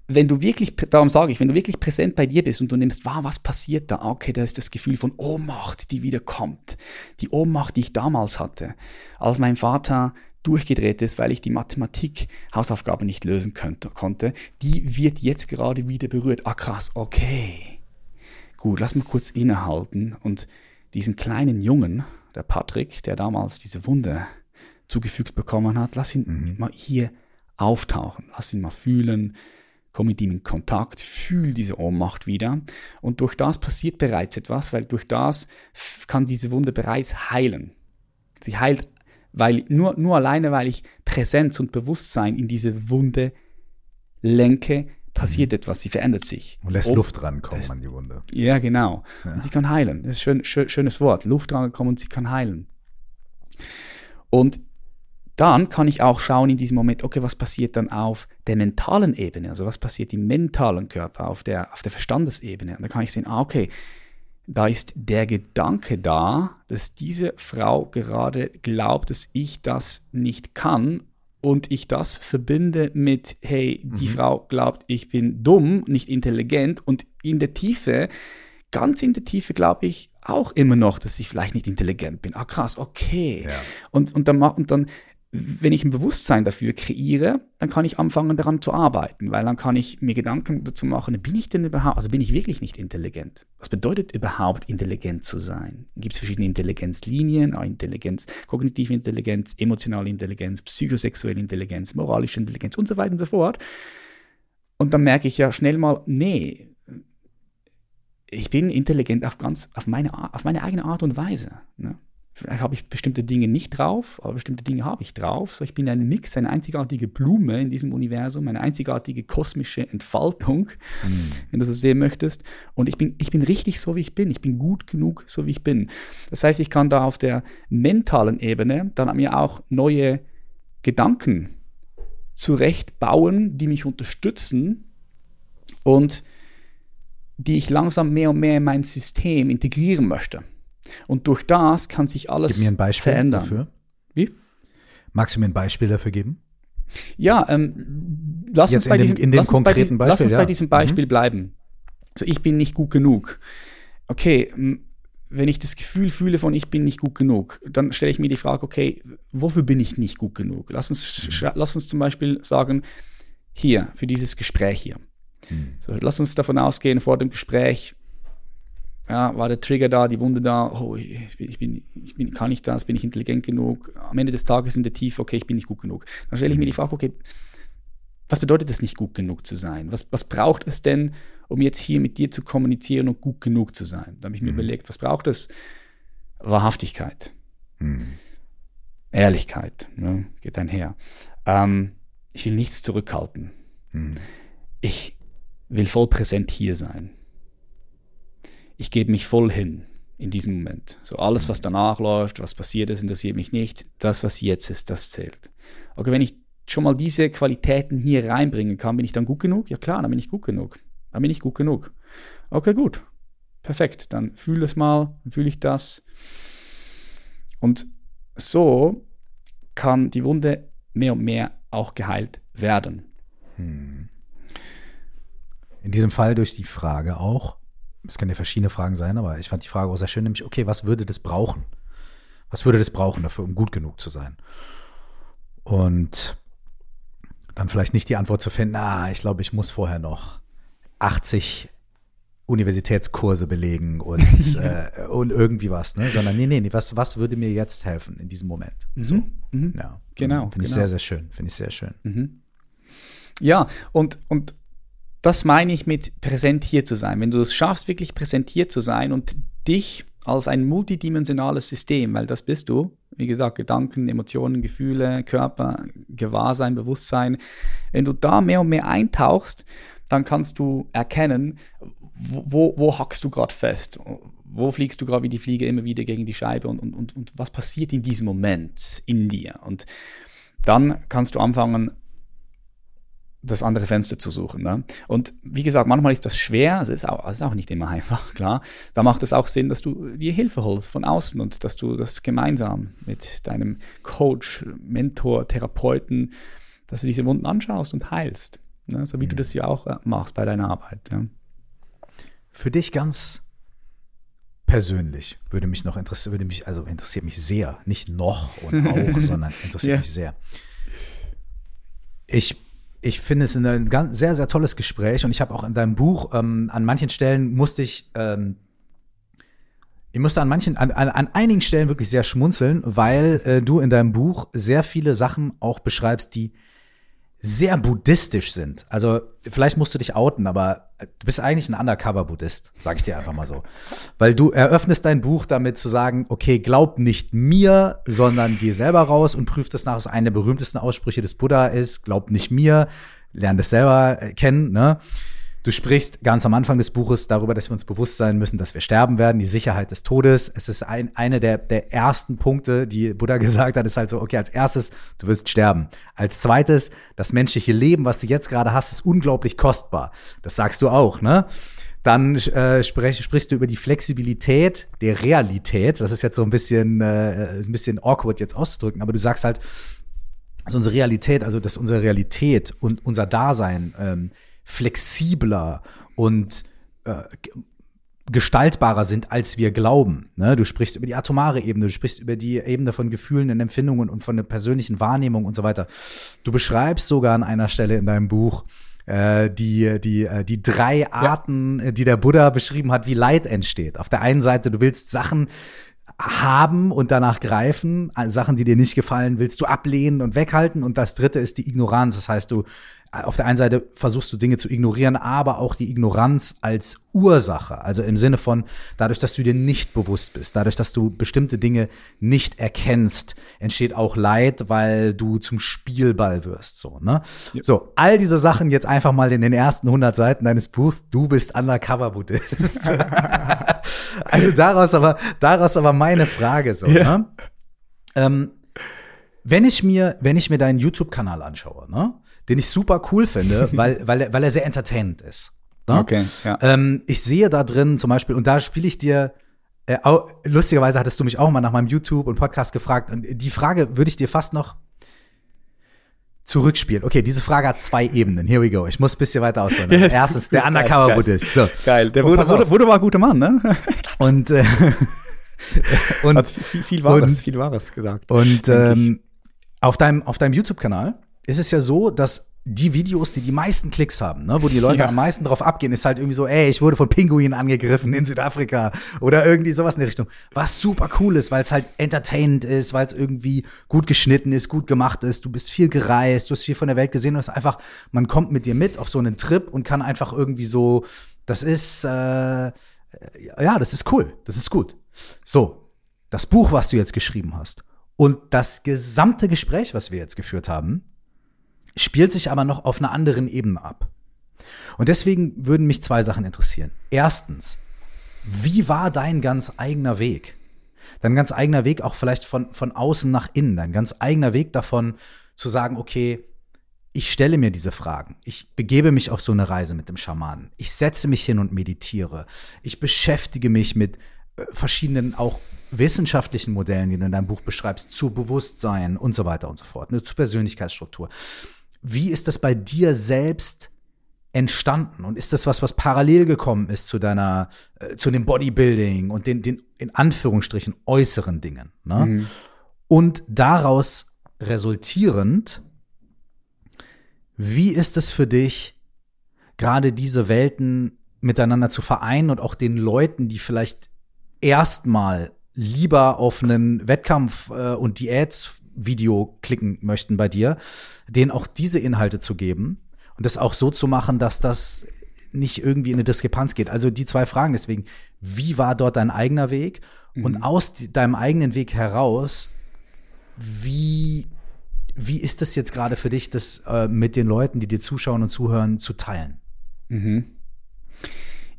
Speaker 2: wenn du wirklich, darum sage ich, wenn du wirklich präsent bei dir bist und du nimmst wahr, was passiert da? Okay, da ist das Gefühl von Ohnmacht, die wieder kommt. Die Ohnmacht, die ich damals hatte, als mein Vater durchgedreht ist, weil ich die Mathematik-Hausaufgabe nicht lösen könnte, konnte, die wird jetzt gerade wieder berührt. Ah, krass, okay. Gut, lass mal kurz innehalten und diesen kleinen Jungen, der Patrick, der damals diese Wunde zugefügt bekommen hat, lass ihn mhm. mal hier auftauchen, lass ihn mal fühlen, komm mit ihm in Kontakt, fühl diese Ohnmacht wieder. Und durch das passiert bereits etwas, weil durch das kann diese Wunde bereits heilen. Sie heilt weil nur, nur alleine, weil ich Präsenz und Bewusstsein in diese Wunde lenke, passiert mhm. etwas, sie verändert sich.
Speaker 1: Und lässt Ob, Luft rankommen das, an die Wunde.
Speaker 2: Ja, genau. Ja. Und sie kann heilen. Das ist ein schön, schön, schönes Wort. Luft rankommen und sie kann heilen. Und dann kann ich auch schauen in diesem Moment, okay, was passiert dann auf der mentalen Ebene? Also was passiert im mentalen Körper, auf der, auf der Verstandesebene? Und dann kann ich sehen, ah, okay, da ist der Gedanke da, dass diese Frau gerade glaubt, dass ich das nicht kann und ich das verbinde mit, hey, die mhm. Frau glaubt, ich bin dumm, nicht intelligent und in der Tiefe, ganz in der Tiefe glaube ich auch immer noch, dass ich vielleicht nicht intelligent bin. Ah, krass, okay. Ja. Und, und, dann, und dann wenn ich ein Bewusstsein dafür kreiere, dann kann ich anfangen daran zu arbeiten, weil dann kann ich mir Gedanken dazu machen, bin ich denn überhaupt, also bin ich wirklich nicht intelligent? Was bedeutet überhaupt intelligent zu sein? Gibt es verschiedene Intelligenzlinien, Intelligenz, kognitive Intelligenz, emotionale Intelligenz, psychosexuelle Intelligenz, moralische Intelligenz und so weiter und so fort. Und dann merke ich ja schnell mal, nee, ich bin intelligent auf ganz, auf meine, auf meine eigene Art und Weise. Ne? Habe ich bestimmte Dinge nicht drauf, aber bestimmte Dinge habe ich drauf. So, ich bin ein Mix, eine einzigartige Blume in diesem Universum, eine einzigartige kosmische Entfaltung, mhm. wenn du das sehen möchtest. Und ich bin, ich bin richtig so, wie ich bin. Ich bin gut genug, so wie ich bin. Das heißt, ich kann da auf der mentalen Ebene dann mir auch neue Gedanken zurechtbauen, die mich unterstützen und die ich langsam mehr und mehr in mein System integrieren möchte. Und durch das kann sich alles
Speaker 1: Gib mir ein Beispiel
Speaker 2: verändern.
Speaker 1: Dafür.
Speaker 2: Wie?
Speaker 1: Magst du mir ein Beispiel dafür geben?
Speaker 2: Ja, ähm, lass uns bei
Speaker 1: dem,
Speaker 2: diesem,
Speaker 1: in dem konkreten
Speaker 2: diesem,
Speaker 1: Beispiel.
Speaker 2: Lass uns
Speaker 1: ja.
Speaker 2: bei diesem Beispiel mhm. bleiben. So, ich bin nicht gut genug. Okay, wenn ich das Gefühl fühle von ich bin nicht gut genug, dann stelle ich mir die Frage, okay, wofür bin ich nicht gut genug? Lass uns, mhm. lass uns zum Beispiel sagen, hier, für dieses Gespräch hier. Mhm. So, lass uns davon ausgehen, vor dem Gespräch ja, war der Trigger da, die Wunde da, oh, ich bin, ich bin, ich bin, kann ich das, bin ich intelligent genug? Am Ende des Tages in der Tiefe, okay, ich bin nicht gut genug. Dann stelle ich mir die Frage, okay, was bedeutet es nicht gut genug zu sein? Was, was braucht es denn, um jetzt hier mit dir zu kommunizieren und gut genug zu sein? Da habe ich mir mhm. überlegt, was braucht es? Wahrhaftigkeit. Mhm. Ehrlichkeit, ne, geht einher. Ähm, ich will nichts zurückhalten. Mhm. Ich will voll präsent hier sein ich gebe mich voll hin in diesem Moment. So alles, was danach läuft, was passiert ist, interessiert mich nicht. Das, was jetzt ist, das zählt. Okay, wenn ich schon mal diese Qualitäten hier reinbringen kann, bin ich dann gut genug? Ja klar, dann bin ich gut genug. Dann bin ich gut genug. Okay, gut. Perfekt. Dann fühle es mal, dann fühle ich das. Und so kann die Wunde mehr und mehr auch geheilt werden. Hm.
Speaker 1: In diesem Fall durch die Frage auch, es können ja verschiedene Fragen sein, aber ich fand die Frage auch sehr schön, nämlich, okay, was würde das brauchen? Was würde das brauchen dafür, um gut genug zu sein? Und dann vielleicht nicht die Antwort zu finden, ah, ich glaube, ich muss vorher noch 80 Universitätskurse belegen und, äh, und irgendwie was, ne? Sondern nee, nee, nee, was, was würde mir jetzt helfen in diesem Moment?
Speaker 2: Mhm. So. Mhm. Ja. Genau.
Speaker 1: Finde ich
Speaker 2: genau.
Speaker 1: sehr, sehr schön. Finde ich sehr schön. Mhm.
Speaker 2: Ja, und, und das meine ich mit präsent hier zu sein. Wenn du es schaffst, wirklich präsentiert zu sein und dich als ein multidimensionales System, weil das bist du, wie gesagt, Gedanken, Emotionen, Gefühle, Körper, Gewahrsein, Bewusstsein, wenn du da mehr und mehr eintauchst, dann kannst du erkennen, wo, wo hackst du gerade fest, wo fliegst du gerade wie die Fliege immer wieder gegen die Scheibe und, und, und, und was passiert in diesem Moment in dir. Und dann kannst du anfangen, das andere Fenster zu suchen. Ne? Und wie gesagt, manchmal ist das schwer, also ist auch, ist auch nicht immer einfach, klar. Da macht es auch Sinn, dass du dir Hilfe holst von außen und dass du das gemeinsam mit deinem Coach, Mentor, Therapeuten, dass du diese Wunden anschaust und heilst. Ne? So wie mhm. du das ja auch äh, machst bei deiner Arbeit. Ja?
Speaker 1: Für dich ganz persönlich würde mich noch interessieren, würde mich, also interessiert mich sehr, nicht noch und auch, sondern interessiert ja. mich sehr. Ich ich finde es ein ganz, sehr, sehr tolles Gespräch und ich habe auch in deinem Buch ähm, an manchen Stellen musste ich, ähm, ich musste an manchen, an, an, an einigen Stellen wirklich sehr schmunzeln, weil äh, du in deinem Buch sehr viele Sachen auch beschreibst, die sehr buddhistisch sind. Also vielleicht musst du dich outen, aber du bist eigentlich ein Undercover-Buddhist, sage ich dir einfach mal so. Weil du eröffnest dein Buch damit zu sagen, okay, glaub nicht mir, sondern geh selber raus und prüf das nach. Das eine der berühmtesten Aussprüche des Buddha ist, glaub nicht mir, lern das selber kennen, ne? Du sprichst ganz am Anfang des Buches darüber, dass wir uns bewusst sein müssen, dass wir sterben werden, die Sicherheit des Todes. Es ist ein, eine der, der ersten Punkte, die Buddha gesagt hat, ist halt so, okay, als erstes, du wirst sterben. Als zweites, das menschliche Leben, was du jetzt gerade hast, ist unglaublich kostbar. Das sagst du auch, ne? Dann äh, sprech, sprichst du über die Flexibilität der Realität. Das ist jetzt so ein bisschen, äh, ein bisschen awkward jetzt auszudrücken, aber du sagst halt, dass unsere Realität, also dass unsere Realität und unser Dasein ähm, flexibler und äh, gestaltbarer sind, als wir glauben. Ne? Du sprichst über die atomare Ebene, du sprichst über die Ebene von Gefühlen und Empfindungen und von der persönlichen Wahrnehmung und so weiter. Du beschreibst sogar an einer Stelle in deinem Buch, äh, die, die, äh, die drei Arten, ja. die der Buddha beschrieben hat, wie Leid entsteht. Auf der einen Seite, du willst Sachen haben und danach greifen. Sachen, die dir nicht gefallen, willst du ablehnen und weghalten. Und das dritte ist die Ignoranz. Das heißt, du auf der einen Seite versuchst du Dinge zu ignorieren, aber auch die Ignoranz als Ursache. Also im Sinne von, dadurch, dass du dir nicht bewusst bist, dadurch, dass du bestimmte Dinge nicht erkennst, entsteht auch Leid, weil du zum Spielball wirst. So, ne? Ja. so all diese Sachen jetzt einfach mal in den ersten 100 Seiten deines Buchs. Du bist Undercover-Buddhist. also daraus aber, daraus aber meine Frage so, ja. ne? Ähm, wenn ich mir, wenn ich mir deinen YouTube-Kanal anschaue, ne? den ich super cool finde, weil, weil, er, weil er sehr entertainend ist.
Speaker 2: Ne? Okay, ja.
Speaker 1: Ähm, ich sehe da drin zum Beispiel, und da spiele ich dir, äh, lustigerweise hattest du mich auch mal nach meinem YouTube und Podcast gefragt, und die Frage würde ich dir fast noch zurückspielen. Okay, diese Frage hat zwei Ebenen. Here we go. Ich muss ein bisschen weiter ausholen. Yes, Erstens, der Undercover-Buddhist. So.
Speaker 2: Geil, der wurde, wurde, wurde, war ein guter Mann, ne?
Speaker 1: Und, äh,
Speaker 2: und Hat viel, viel Wahres, und, viel Wahres gesagt.
Speaker 1: Und ähm, auf deinem, auf deinem YouTube-Kanal ist es ja so, dass die Videos, die die meisten Klicks haben, ne, wo die Leute ja. am meisten drauf abgehen, ist halt irgendwie so, ey, ich wurde von Pinguinen angegriffen in Südafrika oder irgendwie sowas in der Richtung. Was super cool ist, weil es halt entertainend ist, weil es irgendwie gut geschnitten ist, gut gemacht ist, du bist viel gereist, du hast viel von der Welt gesehen und es ist einfach, man kommt mit dir mit auf so einen Trip und kann einfach irgendwie so, das ist, äh, ja, das ist cool, das ist gut. So, das Buch, was du jetzt geschrieben hast und das gesamte Gespräch, was wir jetzt geführt haben, spielt sich aber noch auf einer anderen Ebene ab. Und deswegen würden mich zwei Sachen interessieren. Erstens, wie war dein ganz eigener Weg? Dein ganz eigener Weg auch vielleicht von, von außen nach innen, dein ganz eigener Weg davon zu sagen, okay, ich stelle mir diese Fragen. Ich begebe mich auf so eine Reise mit dem Schamanen. Ich setze mich hin und meditiere. Ich beschäftige mich mit äh, verschiedenen auch wissenschaftlichen Modellen, die du in deinem Buch beschreibst, zu Bewusstsein und so weiter und so fort, ne, zu Persönlichkeitsstruktur. Wie ist das bei dir selbst entstanden? Und ist das was, was parallel gekommen ist zu deiner, äh, zu dem Bodybuilding und den, den in Anführungsstrichen äußeren Dingen? Ne? Mhm. Und daraus resultierend, wie ist es für dich, gerade diese Welten miteinander zu vereinen und auch den Leuten, die vielleicht erstmal lieber auf einen Wettkampf äh, und Diätsvideo klicken möchten bei dir, denen auch diese Inhalte zu geben und das auch so zu machen, dass das nicht irgendwie in eine Diskrepanz geht. Also die zwei Fragen deswegen, wie war dort dein eigener Weg mhm. und aus deinem eigenen Weg heraus, wie wie ist das jetzt gerade für dich, das äh, mit den Leuten, die dir zuschauen und zuhören, zu teilen? Mhm.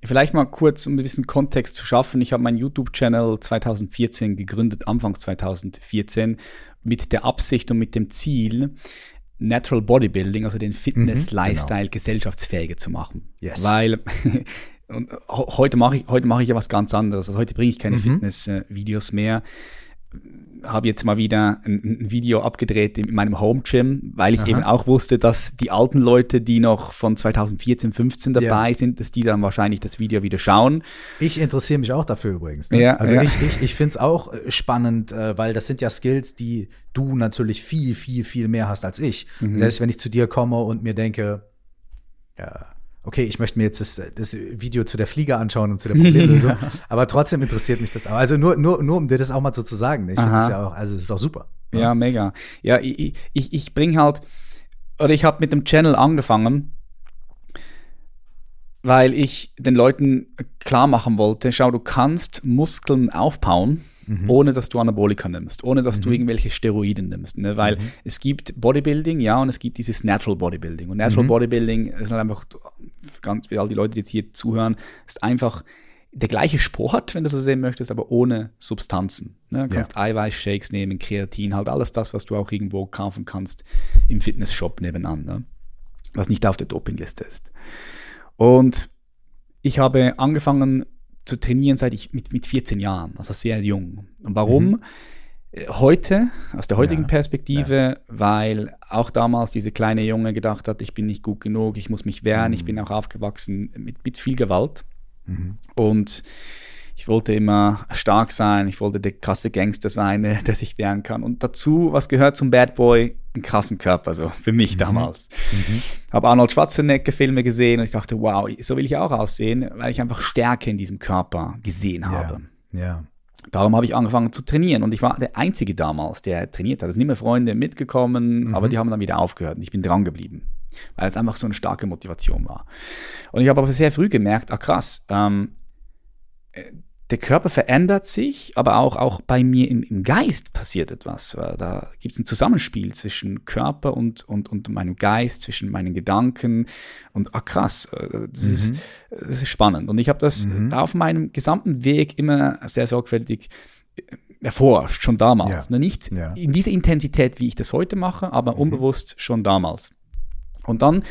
Speaker 2: Vielleicht mal kurz, um ein bisschen Kontext zu schaffen. Ich habe meinen YouTube-Channel 2014 gegründet, Anfangs 2014, mit der Absicht und mit dem Ziel, Natural Bodybuilding, also den Fitness-Lifestyle, mhm, genau. gesellschaftsfähiger zu machen. Yes. Weil und heute mache ich, heute mache ich ja was ganz anderes. Also heute bringe ich keine mhm. Fitness-Videos mehr habe jetzt mal wieder ein, ein, Video abgedreht in meinem Home Gym, weil ich Aha. eben auch wusste, dass die alten Leute, die noch von 2014, 15 dabei ja. sind, dass die dann wahrscheinlich das Video wieder schauen.
Speaker 1: Ich interessiere mich auch dafür übrigens. Ne? Ja, also ja. ich, ich, ich finde es auch äh, spannend, äh, weil das sind ja Skills, die du natürlich viel, viel, viel mehr hast als ich. Mhm. Selbst wenn ich zu dir komme und mir denke, ja, okay, ich möchte mir jetzt das, das Video zu der Fliege anschauen und zu der Problemlösung, ja. aber trotzdem interessiert mich das auch. Also nur, nur, nur um dir das auch mal so zu sagen. Ne? Ich finde das ja auch, also es ist auch super.
Speaker 2: Ja, ja mega. Ja, ich, ich, ich bringe halt, oder ich habe mit dem Channel angefangen, weil ich den Leuten klar machen wollte, schau, du kannst Muskeln aufbauen mhm. ohne dass du Anabolika nimmst, ohne dass mhm. du irgendwelche Steroiden nimmst. Ne? Weil mhm. es gibt Bodybuilding, ja, und es gibt dieses Natural Bodybuilding. Und Natural mhm. Bodybuilding ist halt einfach, ganz wie all die Leute, die jetzt hier zuhören, ist einfach der gleiche Sport, wenn du so sehen möchtest, aber ohne Substanzen. Ne? Du kannst ja. Eiweißshakes nehmen, Kreatin, halt alles das, was du auch irgendwo kaufen kannst im Fitnessshop nebenan, ne? was nicht auf der Dopingliste ist. Und ich habe angefangen zu trainieren, seit ich mit, mit 14 Jahren, also sehr jung. Und warum? Mhm. Heute, aus der heutigen ja, Perspektive, ja. weil auch damals diese kleine Junge gedacht hat, ich bin nicht gut genug, ich muss mich wehren, mhm. ich bin auch aufgewachsen mit, mit viel Gewalt. Mhm. Und ich wollte immer stark sein, ich wollte der krasse Gangster sein, der sich wehren kann. Und dazu, was gehört zum Bad Boy? Einen krassen Körper, so für mich mhm. damals. Mhm. Habe Arnold Schwarzenegger-Filme gesehen und ich dachte, wow, so will ich auch aussehen, weil ich einfach Stärke in diesem Körper gesehen habe. Ja. ja. Darum habe ich angefangen zu trainieren und ich war der Einzige damals, der trainiert hat. Es sind immer Freunde mitgekommen, mhm. aber die haben dann wieder aufgehört und ich bin dran geblieben, weil es einfach so eine starke Motivation war. Und ich habe aber sehr früh gemerkt, ah krass, ähm, der Körper verändert sich, aber auch, auch bei mir im, im Geist passiert etwas. Da gibt es ein Zusammenspiel zwischen Körper und, und, und meinem Geist, zwischen meinen Gedanken. Und ah, krass, äh, das, mhm. ist, das ist spannend. Und ich habe das mhm. auf meinem gesamten Weg immer sehr sorgfältig äh, erforscht, schon damals. Ja. Ne, nicht ja. in dieser Intensität, wie ich das heute mache, aber mhm. unbewusst schon damals. Und dann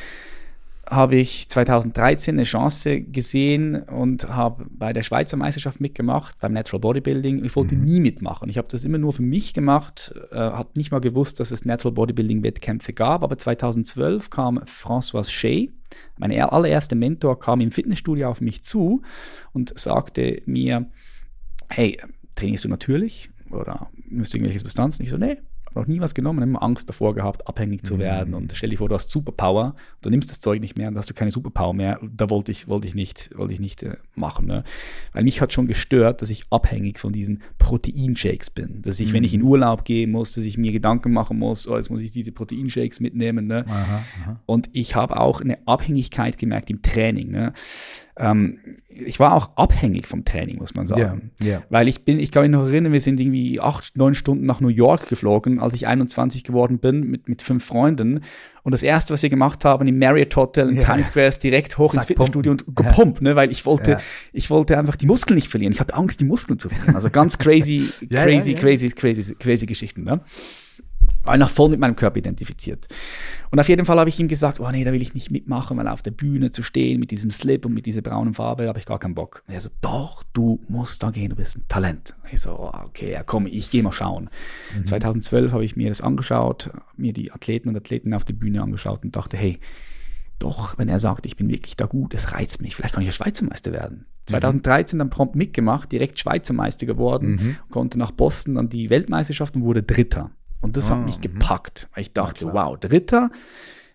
Speaker 2: habe ich 2013 eine Chance gesehen und habe bei der Schweizer Meisterschaft mitgemacht, beim Natural Bodybuilding. Ich wollte mhm. nie mitmachen. Ich habe das immer nur für mich gemacht, äh, habe nicht mal gewusst, dass es Natural Bodybuilding-Wettkämpfe gab. Aber 2012 kam François Shea, mein allererster Mentor, kam im Fitnessstudio auf mich zu und sagte mir, hey, trainierst du natürlich oder nimmst du irgendwelche Substanzen? Ich so, nee, noch nie was genommen, immer Angst davor gehabt, abhängig zu werden. Mhm. Und stell dir vor, du hast Superpower, du nimmst das Zeug nicht mehr, dann hast du keine Superpower mehr. Da wollte ich, wollte ich nicht, wollte ich nicht äh, machen. Ne? Weil mich hat schon gestört, dass ich abhängig von diesen Proteinshakes bin. Dass ich, mhm. wenn ich in mhm. Urlaub gehen muss, dass ich mir Gedanken machen muss, oh, jetzt muss ich diese Proteinshakes mitnehmen. Ne? Aha, aha. Und ich habe auch eine Abhängigkeit gemerkt im Training. Ne? Ähm, ich war auch abhängig vom Training, muss man sagen. Yeah, yeah. Weil ich bin, ich kann mich noch erinnern, wir sind irgendwie acht, neun Stunden nach New York geflogen, als ich 21 geworden bin, mit, mit fünf Freunden. Und das erste, was wir gemacht haben im Marriott Hotel in yeah. Times Square, ist direkt hoch Zack, ins Fitnessstudio und gepumpt, ne, weil ich wollte, ich wollte einfach die Muskeln nicht verlieren. Ich hatte Angst, die Muskeln zu verlieren. Also ganz crazy, crazy, crazy, crazy, crazy, crazy Geschichten, ne? War noch voll mit meinem Körper identifiziert. Und auf jeden Fall habe ich ihm gesagt, oh nee, da will ich nicht mitmachen, weil auf der Bühne zu stehen mit diesem Slip und mit dieser braunen Farbe, habe ich gar keinen Bock. Und er so, doch, du musst da gehen, du bist ein Talent. Ich so, oh, okay, ja komm, ich gehe mal schauen. Mhm. 2012 habe ich mir das angeschaut, mir die Athleten und Athleten auf der Bühne angeschaut und dachte, hey, doch, wenn er sagt, ich bin wirklich da gut, das reizt mich, vielleicht kann ich ja Schweizer Meister werden. 2013 mhm. dann prompt mitgemacht, direkt Schweizer Meister geworden, mhm. konnte nach Boston dann die Weltmeisterschaft und wurde Dritter. Und das oh, hat mich mhm. gepackt. Ich dachte, wow, Dritter,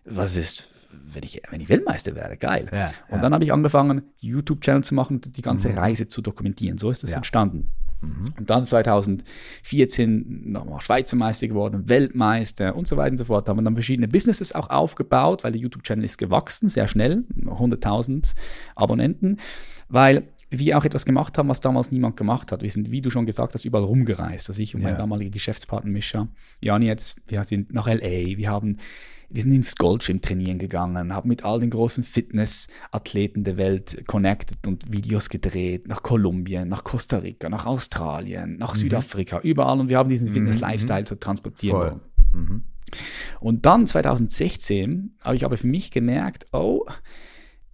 Speaker 2: was ist, wenn ich, wenn ich Weltmeister wäre, geil. Ja, und ja. dann habe ich angefangen, YouTube-Channel zu machen und die ganze mhm. Reise zu dokumentieren. So ist das ja. entstanden. Mhm. Und dann 2014 nochmal Schweizer Meister geworden, Weltmeister und so weiter und so fort. Haben dann verschiedene Businesses auch aufgebaut, weil der YouTube-Channel ist gewachsen, sehr schnell, 100.000 Abonnenten, weil wir auch etwas gemacht haben, was damals niemand gemacht hat. Wir sind, wie du schon gesagt hast, überall rumgereist. Also ich und mein damaliger Geschäftspartner Mischa, Jani jetzt, wir sind nach L.A., wir haben wir sind ins Goldgym trainieren gegangen, haben mit all den großen Fitness-Athleten der Welt connected und Videos gedreht, nach Kolumbien, nach Costa Rica, nach Australien, nach mhm. Südafrika, überall und wir haben diesen mhm. Fitness-Lifestyle zu transportieren wollen. Mhm. Und dann 2016 habe ich aber für mich gemerkt, oh,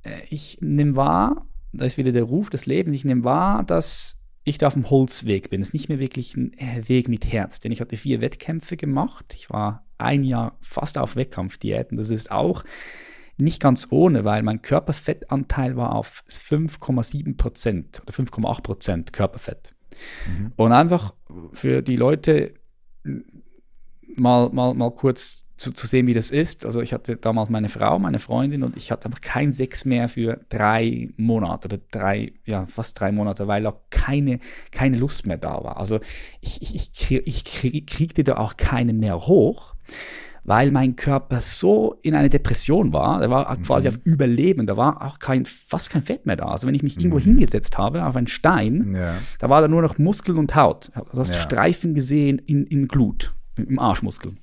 Speaker 2: äh, ich nehme wahr, da ist wieder der Ruf des Lebens, ich nehme wahr, dass ich da auf dem Holzweg bin. Es ist nicht mehr wirklich ein äh, Weg mit Herz, denn ich hatte vier Wettkämpfe gemacht. Ich war ein Jahr fast auf Wettkampfdiät und das ist auch nicht ganz ohne, weil mein Körperfettanteil war auf 5,7 Prozent oder 5,8 Prozent Körperfett. Mhm. Und einfach für die Leute mal, mal, mal kurz zu, zu sehen, wie das ist. Also ich hatte damals meine Frau, meine Freundin und ich hatte einfach kein Sex mehr für drei Monate oder drei, ja, fast drei Monate, weil auch keine, keine Lust mehr da war. Also ich, ich, ich, ich kriegte da auch keine mehr hoch, weil mein Körper so in einer Depression war. Der war quasi mhm. auf Überleben. Da war auch kein, fast kein Fett mehr da. Also wenn ich mich mhm. irgendwo hingesetzt habe, auf einen Stein, ja. da war da nur noch Muskel und Haut. Du hast ja. Streifen gesehen in, in Glut, im Arschmuskel.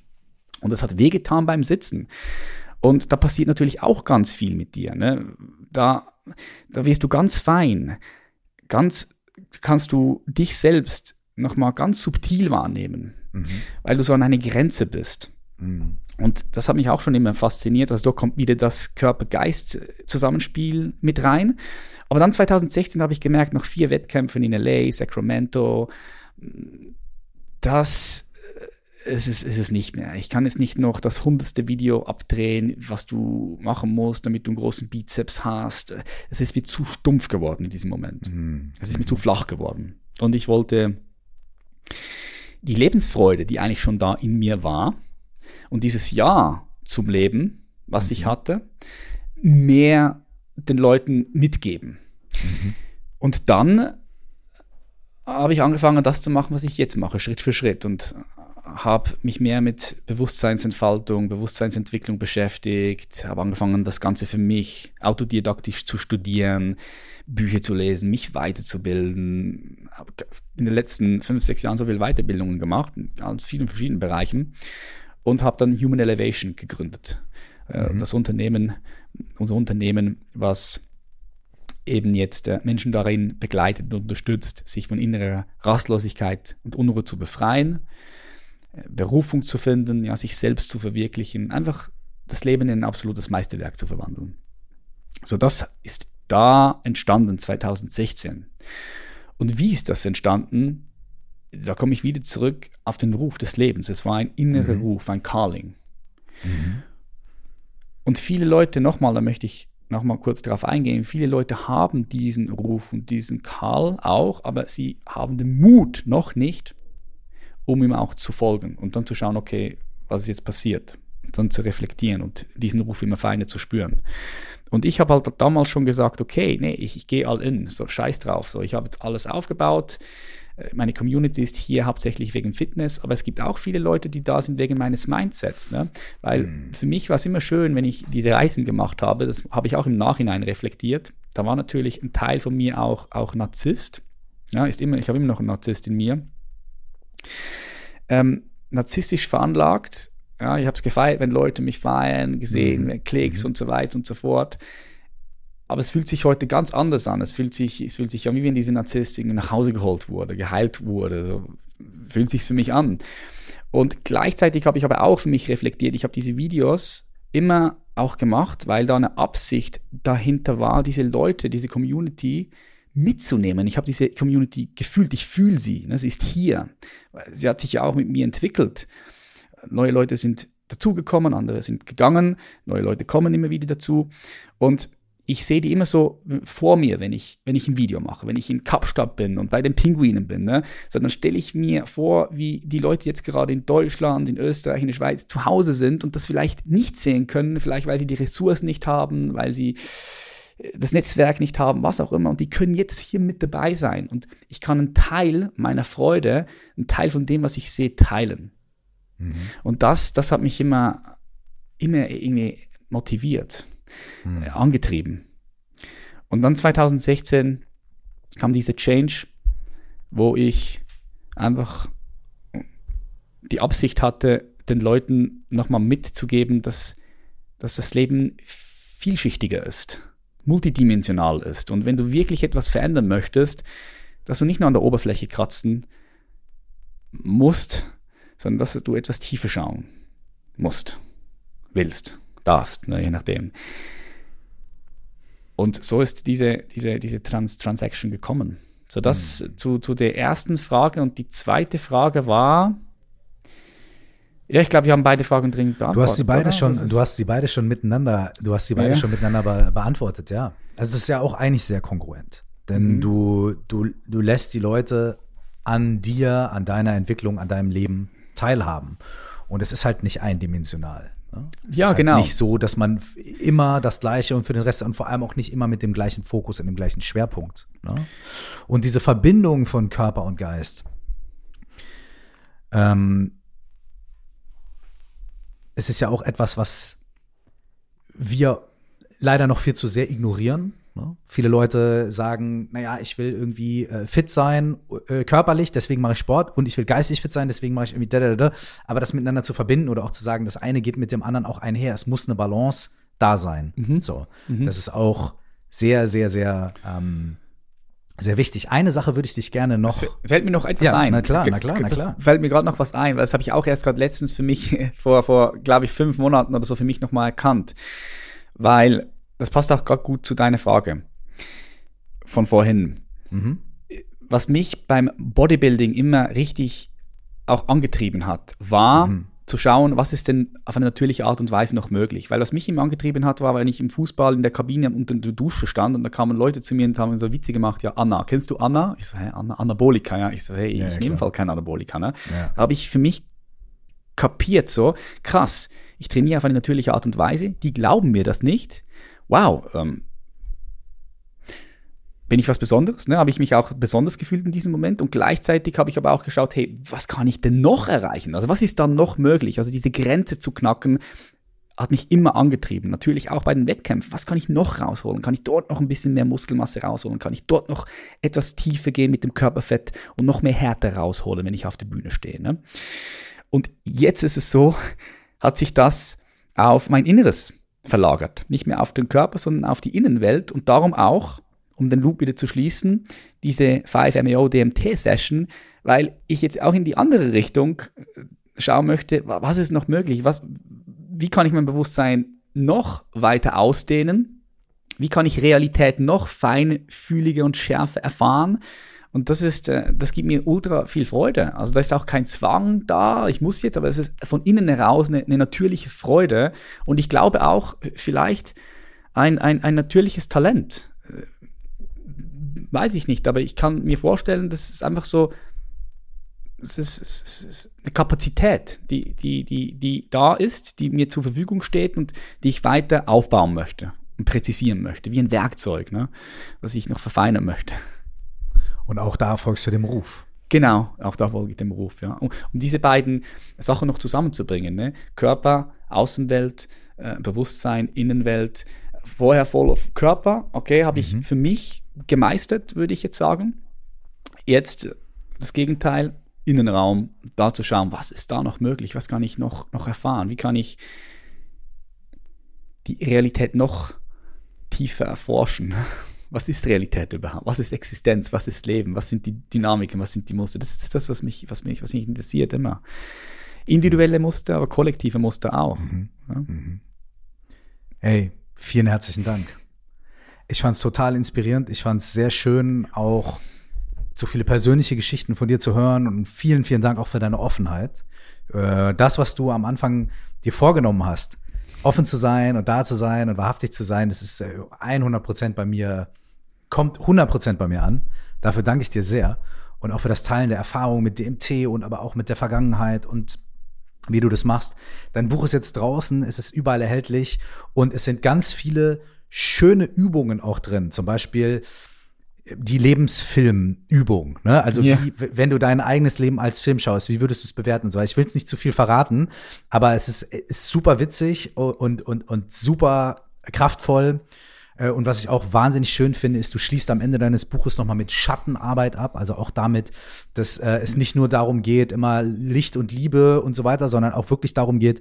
Speaker 2: Und das hat wehgetan beim Sitzen. Und da passiert natürlich auch ganz viel mit dir. Ne? Da, da wirst du ganz fein. Ganz kannst du dich selbst nochmal ganz subtil wahrnehmen, mhm. weil du so an eine Grenze bist. Mhm. Und das hat mich auch schon immer fasziniert. Also da kommt wieder das Körper-Geist-Zusammenspiel mit rein. Aber dann 2016 habe ich gemerkt, nach vier Wettkämpfen in LA, Sacramento, dass es ist, es ist nicht mehr. Ich kann jetzt nicht noch das hundertste Video abdrehen, was du machen musst, damit du einen großen Bizeps hast. Es ist mir zu stumpf geworden in diesem Moment. Mhm. Es ist mir zu flach geworden. Und ich wollte die Lebensfreude, die eigentlich schon da in mir war, und dieses Ja zum Leben, was mhm. ich hatte, mehr den Leuten mitgeben. Mhm. Und dann habe ich angefangen, das zu machen, was ich jetzt mache, Schritt für Schritt. Und habe mich mehr mit Bewusstseinsentfaltung, Bewusstseinsentwicklung beschäftigt, habe angefangen, das Ganze für mich autodidaktisch zu studieren, Bücher zu lesen, mich weiterzubilden. Habe in den letzten fünf, sechs Jahren so viele Weiterbildungen gemacht, in vielen verschiedenen Bereichen und habe dann Human Elevation gegründet. Äh, mhm. Das Unternehmen, unser Unternehmen, was eben jetzt Menschen darin begleitet und unterstützt, sich von innerer Rastlosigkeit und Unruhe zu befreien, Berufung zu finden, ja, sich selbst zu verwirklichen, einfach das Leben in ein absolutes Meisterwerk zu verwandeln. So, das ist da entstanden 2016. Und wie ist das entstanden? Da komme ich wieder zurück auf den Ruf des Lebens. Es war ein innerer mhm. Ruf, ein Calling. Mhm. Und viele Leute, nochmal, da möchte ich nochmal kurz darauf eingehen, viele Leute haben diesen Ruf und diesen Call auch, aber sie haben den Mut noch nicht, um ihm auch zu folgen und dann zu schauen, okay, was ist jetzt passiert? Und dann zu reflektieren und diesen Ruf immer feiner zu spüren. Und ich habe halt damals schon gesagt, okay, nee, ich, ich gehe all in, so scheiß drauf. So, ich habe jetzt alles aufgebaut. Äh, meine Community ist hier hauptsächlich wegen Fitness, aber es gibt auch viele Leute, die da sind wegen meines Mindsets. Ne? Weil mhm. für mich war es immer schön, wenn ich diese Reisen gemacht habe, das habe ich auch im Nachhinein reflektiert. Da war natürlich ein Teil von mir auch, auch Narzisst. Ja, ist immer, ich habe immer noch einen Narzisst in mir ähm, narzisstisch veranlagt. Ja, ich habe es gefeiert, wenn Leute mich feiern, gesehen, mhm. Klicks mhm. und so weiter und so fort. Aber es fühlt sich heute ganz anders an. Es fühlt sich, es fühlt sich an, wie wenn diese Narzisstin nach Hause geholt wurde, geheilt wurde. So fühlt sich für mich an. Und gleichzeitig habe ich aber auch für mich reflektiert, ich habe diese Videos immer auch gemacht, weil da eine Absicht dahinter war, diese Leute, diese Community mitzunehmen. Ich habe diese Community gefühlt, ich fühle sie. Ne? Sie ist hier. Sie hat sich ja auch mit mir entwickelt. Neue Leute sind dazugekommen, andere sind gegangen, neue Leute kommen immer wieder dazu. Und ich sehe die immer so vor mir, wenn ich, wenn ich ein Video mache, wenn ich in Kapstadt bin und bei den Pinguinen bin. Ne? So, dann stelle ich mir vor, wie die Leute jetzt gerade in Deutschland, in Österreich, in der Schweiz zu Hause sind und das vielleicht nicht sehen können, vielleicht weil sie die Ressourcen nicht haben, weil sie das Netzwerk nicht haben, was auch immer. Und die können jetzt hier mit dabei sein. Und ich kann einen Teil meiner Freude, einen Teil von dem, was ich sehe, teilen. Mhm. Und das, das hat mich immer, immer irgendwie motiviert mhm. äh, angetrieben. Und dann 2016 kam diese Change, wo ich einfach die Absicht hatte, den Leuten nochmal mitzugeben, dass, dass das Leben vielschichtiger ist, multidimensional ist. Und wenn du wirklich etwas verändern möchtest, dass du nicht nur an der Oberfläche kratzen musst, sondern dass du etwas tiefer schauen musst, willst darfst, ne, je nachdem. Und so ist diese, diese, diese Trans Transaction gekommen. So, das mhm. zu, zu der ersten Frage. Und die zweite Frage war. Ja, ich glaube, wir haben beide Fragen drin
Speaker 1: beantwortet. Du hast sie beide schon, du hast sie beide schon miteinander, du hast sie beide ja. schon miteinander be beantwortet, ja. Also es ist ja auch eigentlich sehr kongruent. Denn mhm. du, du, du lässt die Leute an dir, an deiner Entwicklung, an deinem Leben teilhaben. Und es ist halt nicht eindimensional.
Speaker 2: Ne? Es ja, ist halt genau.
Speaker 1: Nicht so, dass man immer das Gleiche und für den Rest und vor allem auch nicht immer mit dem gleichen Fokus und dem gleichen Schwerpunkt. Ne? Und diese Verbindung von Körper und Geist. Ähm, es ist ja auch etwas, was wir leider noch viel zu sehr ignorieren. Ne? Viele Leute sagen, naja, ich will irgendwie äh, fit sein, äh, körperlich, deswegen mache ich Sport und ich will geistig fit sein, deswegen mache ich irgendwie da, da, da. Aber das miteinander zu verbinden oder auch zu sagen, das eine geht mit dem anderen auch einher. Es muss eine Balance da sein. Mhm. So, mhm. das ist auch sehr, sehr, sehr ähm, sehr wichtig. Eine Sache würde ich dich gerne noch. Es
Speaker 2: fällt mir noch etwas ja, ein.
Speaker 1: Na klar, na klar, na klar.
Speaker 2: Das fällt mir gerade noch was ein, weil das habe ich auch erst gerade letztens für mich vor, vor glaube ich, fünf Monaten oder so für mich nochmal erkannt. Weil das passt auch gerade gut zu deiner Frage von vorhin. Mhm. Was mich beim Bodybuilding immer richtig auch angetrieben hat, war mhm. Zu schauen, was ist denn auf eine natürliche Art und Weise noch möglich. Weil was mich immer angetrieben hat, war, wenn ich im Fußball in der Kabine unter der Dusche stand und da kamen Leute zu mir und haben so Witze gemacht, ja, Anna, kennst du Anna? Ich so, hä, Anna, Anabolika, ja. Ich so, hey, ja, ich ja, nehme Fall kein Anabolika, ne? Ja. Da habe ich für mich kapiert so, krass, ich trainiere auf eine natürliche Art und Weise, die glauben mir das nicht, wow, ähm, bin ich was Besonderes? Ne? Habe ich mich auch besonders gefühlt in diesem Moment? Und gleichzeitig habe ich aber auch geschaut, hey, was kann ich denn noch erreichen? Also was ist dann noch möglich? Also diese Grenze zu knacken, hat mich immer angetrieben. Natürlich auch bei den Wettkämpfen. Was kann ich noch rausholen? Kann ich dort noch ein bisschen mehr Muskelmasse rausholen? Kann ich dort noch etwas tiefer gehen mit dem Körperfett und noch mehr Härte rausholen, wenn ich auf der Bühne stehe? Ne? Und jetzt ist es so, hat sich das auf mein Inneres verlagert. Nicht mehr auf den Körper, sondern auf die Innenwelt und darum auch, um den Loop wieder zu schließen, diese 5MEO DMT Session, weil ich jetzt auch in die andere Richtung äh, schauen möchte, was ist noch möglich? Was, wie kann ich mein Bewusstsein noch weiter ausdehnen? Wie kann ich Realität noch feinfühliger und schärfer erfahren? Und das ist, äh, das gibt mir ultra viel Freude. Also da ist auch kein Zwang da, ich muss jetzt, aber es ist von innen heraus eine, eine natürliche Freude. Und ich glaube auch äh, vielleicht ein, ein, ein natürliches Talent. Weiß ich nicht, aber ich kann mir vorstellen, das ist einfach so, es ist, es ist eine Kapazität, die, die, die, die da ist, die mir zur Verfügung steht und die ich weiter aufbauen möchte und präzisieren möchte, wie ein Werkzeug, ne, was ich noch verfeinern möchte.
Speaker 1: Und auch da folgst du dem Ruf.
Speaker 2: Genau, auch da folge ich dem Ruf, ja. Um, um diese beiden Sachen noch zusammenzubringen, ne? Körper, Außenwelt, äh, Bewusstsein, Innenwelt. Vorher voll auf Körper, okay, habe ich mhm. für mich gemeistert, würde ich jetzt sagen. Jetzt das Gegenteil, Innenraum, da zu schauen, was ist da noch möglich, was kann ich noch, noch erfahren, wie kann ich die Realität noch tiefer erforschen was ist Realität überhaupt? Was ist Existenz? Was ist Leben? Was sind die Dynamiken? Was sind die Muster? Das ist das, was mich, was mich, was mich interessiert immer. individuelle Muster, aber kollektive Muster auch. Mhm. Ja.
Speaker 1: Mhm. Hey, vielen herzlichen Dank. Ich fand es total inspirierend. Ich fand es sehr schön, auch so viele persönliche Geschichten von dir zu hören und vielen, vielen Dank auch für deine Offenheit. Äh, das, was du am Anfang dir vorgenommen hast, offen zu sein und da zu sein und wahrhaftig zu sein, das ist 100 äh, Prozent bei mir, kommt 100 Prozent bei mir an. Dafür danke ich dir sehr und auch für das Teilen der Erfahrung mit DMT und aber auch mit der Vergangenheit und wie du das machst. Dein Buch ist jetzt draußen, es ist überall erhältlich und es sind ganz viele schöne Übungen auch drin. Zum Beispiel die Lebensfilmübung. Ne? Also ja. wie, wenn du dein eigenes Leben als Film schaust, wie würdest du es bewerten so Ich will es nicht zu viel verraten, aber es ist, ist super witzig und, und, und super kraftvoll. Äh, und was ich auch wahnsinnig schön finde, ist, du schließt am Ende deines Buches nochmal mit Schattenarbeit ab. Also auch damit, dass äh, es nicht nur darum geht, immer Licht und Liebe und so weiter, sondern auch wirklich darum geht,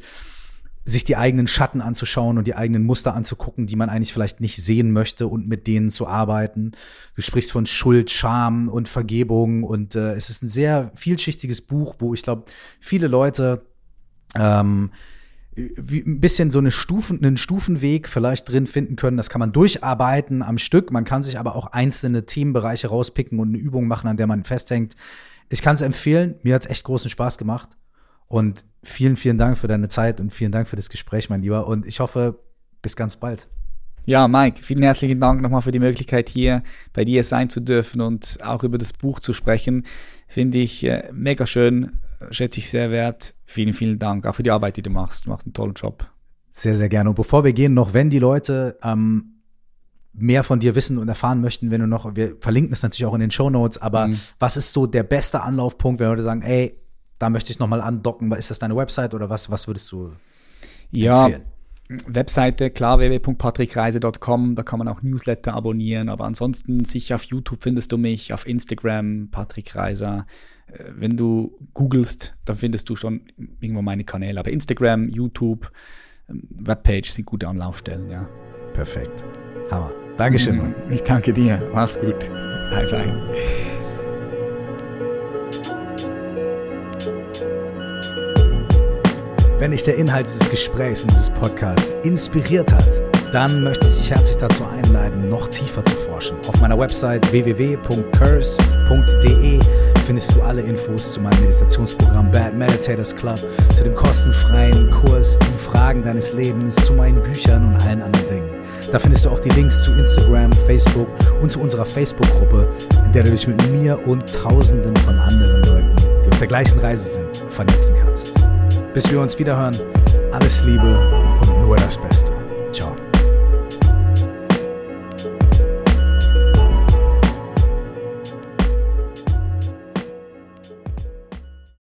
Speaker 1: sich die eigenen Schatten anzuschauen und die eigenen Muster anzugucken, die man eigentlich vielleicht nicht sehen möchte und mit denen zu arbeiten. Du sprichst von Schuld, Scham und Vergebung und äh, es ist ein sehr vielschichtiges Buch, wo ich glaube, viele Leute ähm, wie, ein bisschen so eine Stufen, einen Stufenweg vielleicht drin finden können. Das kann man durcharbeiten am Stück. Man kann sich aber auch einzelne Themenbereiche rauspicken und eine Übung machen, an der man festhängt. Ich kann es empfehlen. Mir hat es echt großen Spaß gemacht. Und vielen, vielen Dank für deine Zeit und vielen Dank für das Gespräch, mein Lieber. Und ich hoffe, bis ganz bald.
Speaker 2: Ja, Mike, vielen herzlichen Dank nochmal für die Möglichkeit, hier bei dir sein zu dürfen und auch über das Buch zu sprechen. Finde ich äh, mega schön, schätze ich sehr wert. Vielen, vielen Dank, auch für die Arbeit, die du machst. Du machst einen tollen Job.
Speaker 1: Sehr, sehr gerne. Und bevor wir gehen, noch wenn die Leute ähm, mehr von dir wissen und erfahren möchten, wenn du noch, wir verlinken es natürlich auch in den Show Notes, aber mhm. was ist so der beste Anlaufpunkt, wenn Leute sagen, ey, da möchte ich nochmal andocken. Ist das deine Website oder was, was würdest du
Speaker 2: ja, empfehlen? Webseite, klar, www.patrickreise.com, da kann man auch Newsletter abonnieren, aber ansonsten sicher auf YouTube findest du mich, auf Instagram, Patrick Reiser. Äh, wenn du googelst, dann findest du schon irgendwo meine Kanäle, aber Instagram, YouTube, ähm, Webpage sind gute Anlaufstellen, ja.
Speaker 1: Perfekt. Hammer. Dankeschön. Mann.
Speaker 2: Ich danke dir. Mach's gut. High five.
Speaker 1: Wenn dich der Inhalt dieses Gesprächs und dieses Podcasts inspiriert hat, dann möchte ich dich herzlich dazu einladen, noch tiefer zu forschen. Auf meiner Website www.curse.de findest du alle Infos zu meinem Meditationsprogramm Bad Meditators Club, zu dem kostenfreien Kurs, die Fragen deines Lebens, zu meinen Büchern und allen anderen Dingen. Da findest du auch die Links zu Instagram, Facebook und zu unserer Facebook-Gruppe, in der du dich mit mir und Tausenden von anderen Leuten, die auf der gleichen Reise sind, vernetzen kannst. Bis wir uns wiederhören, alles Liebe und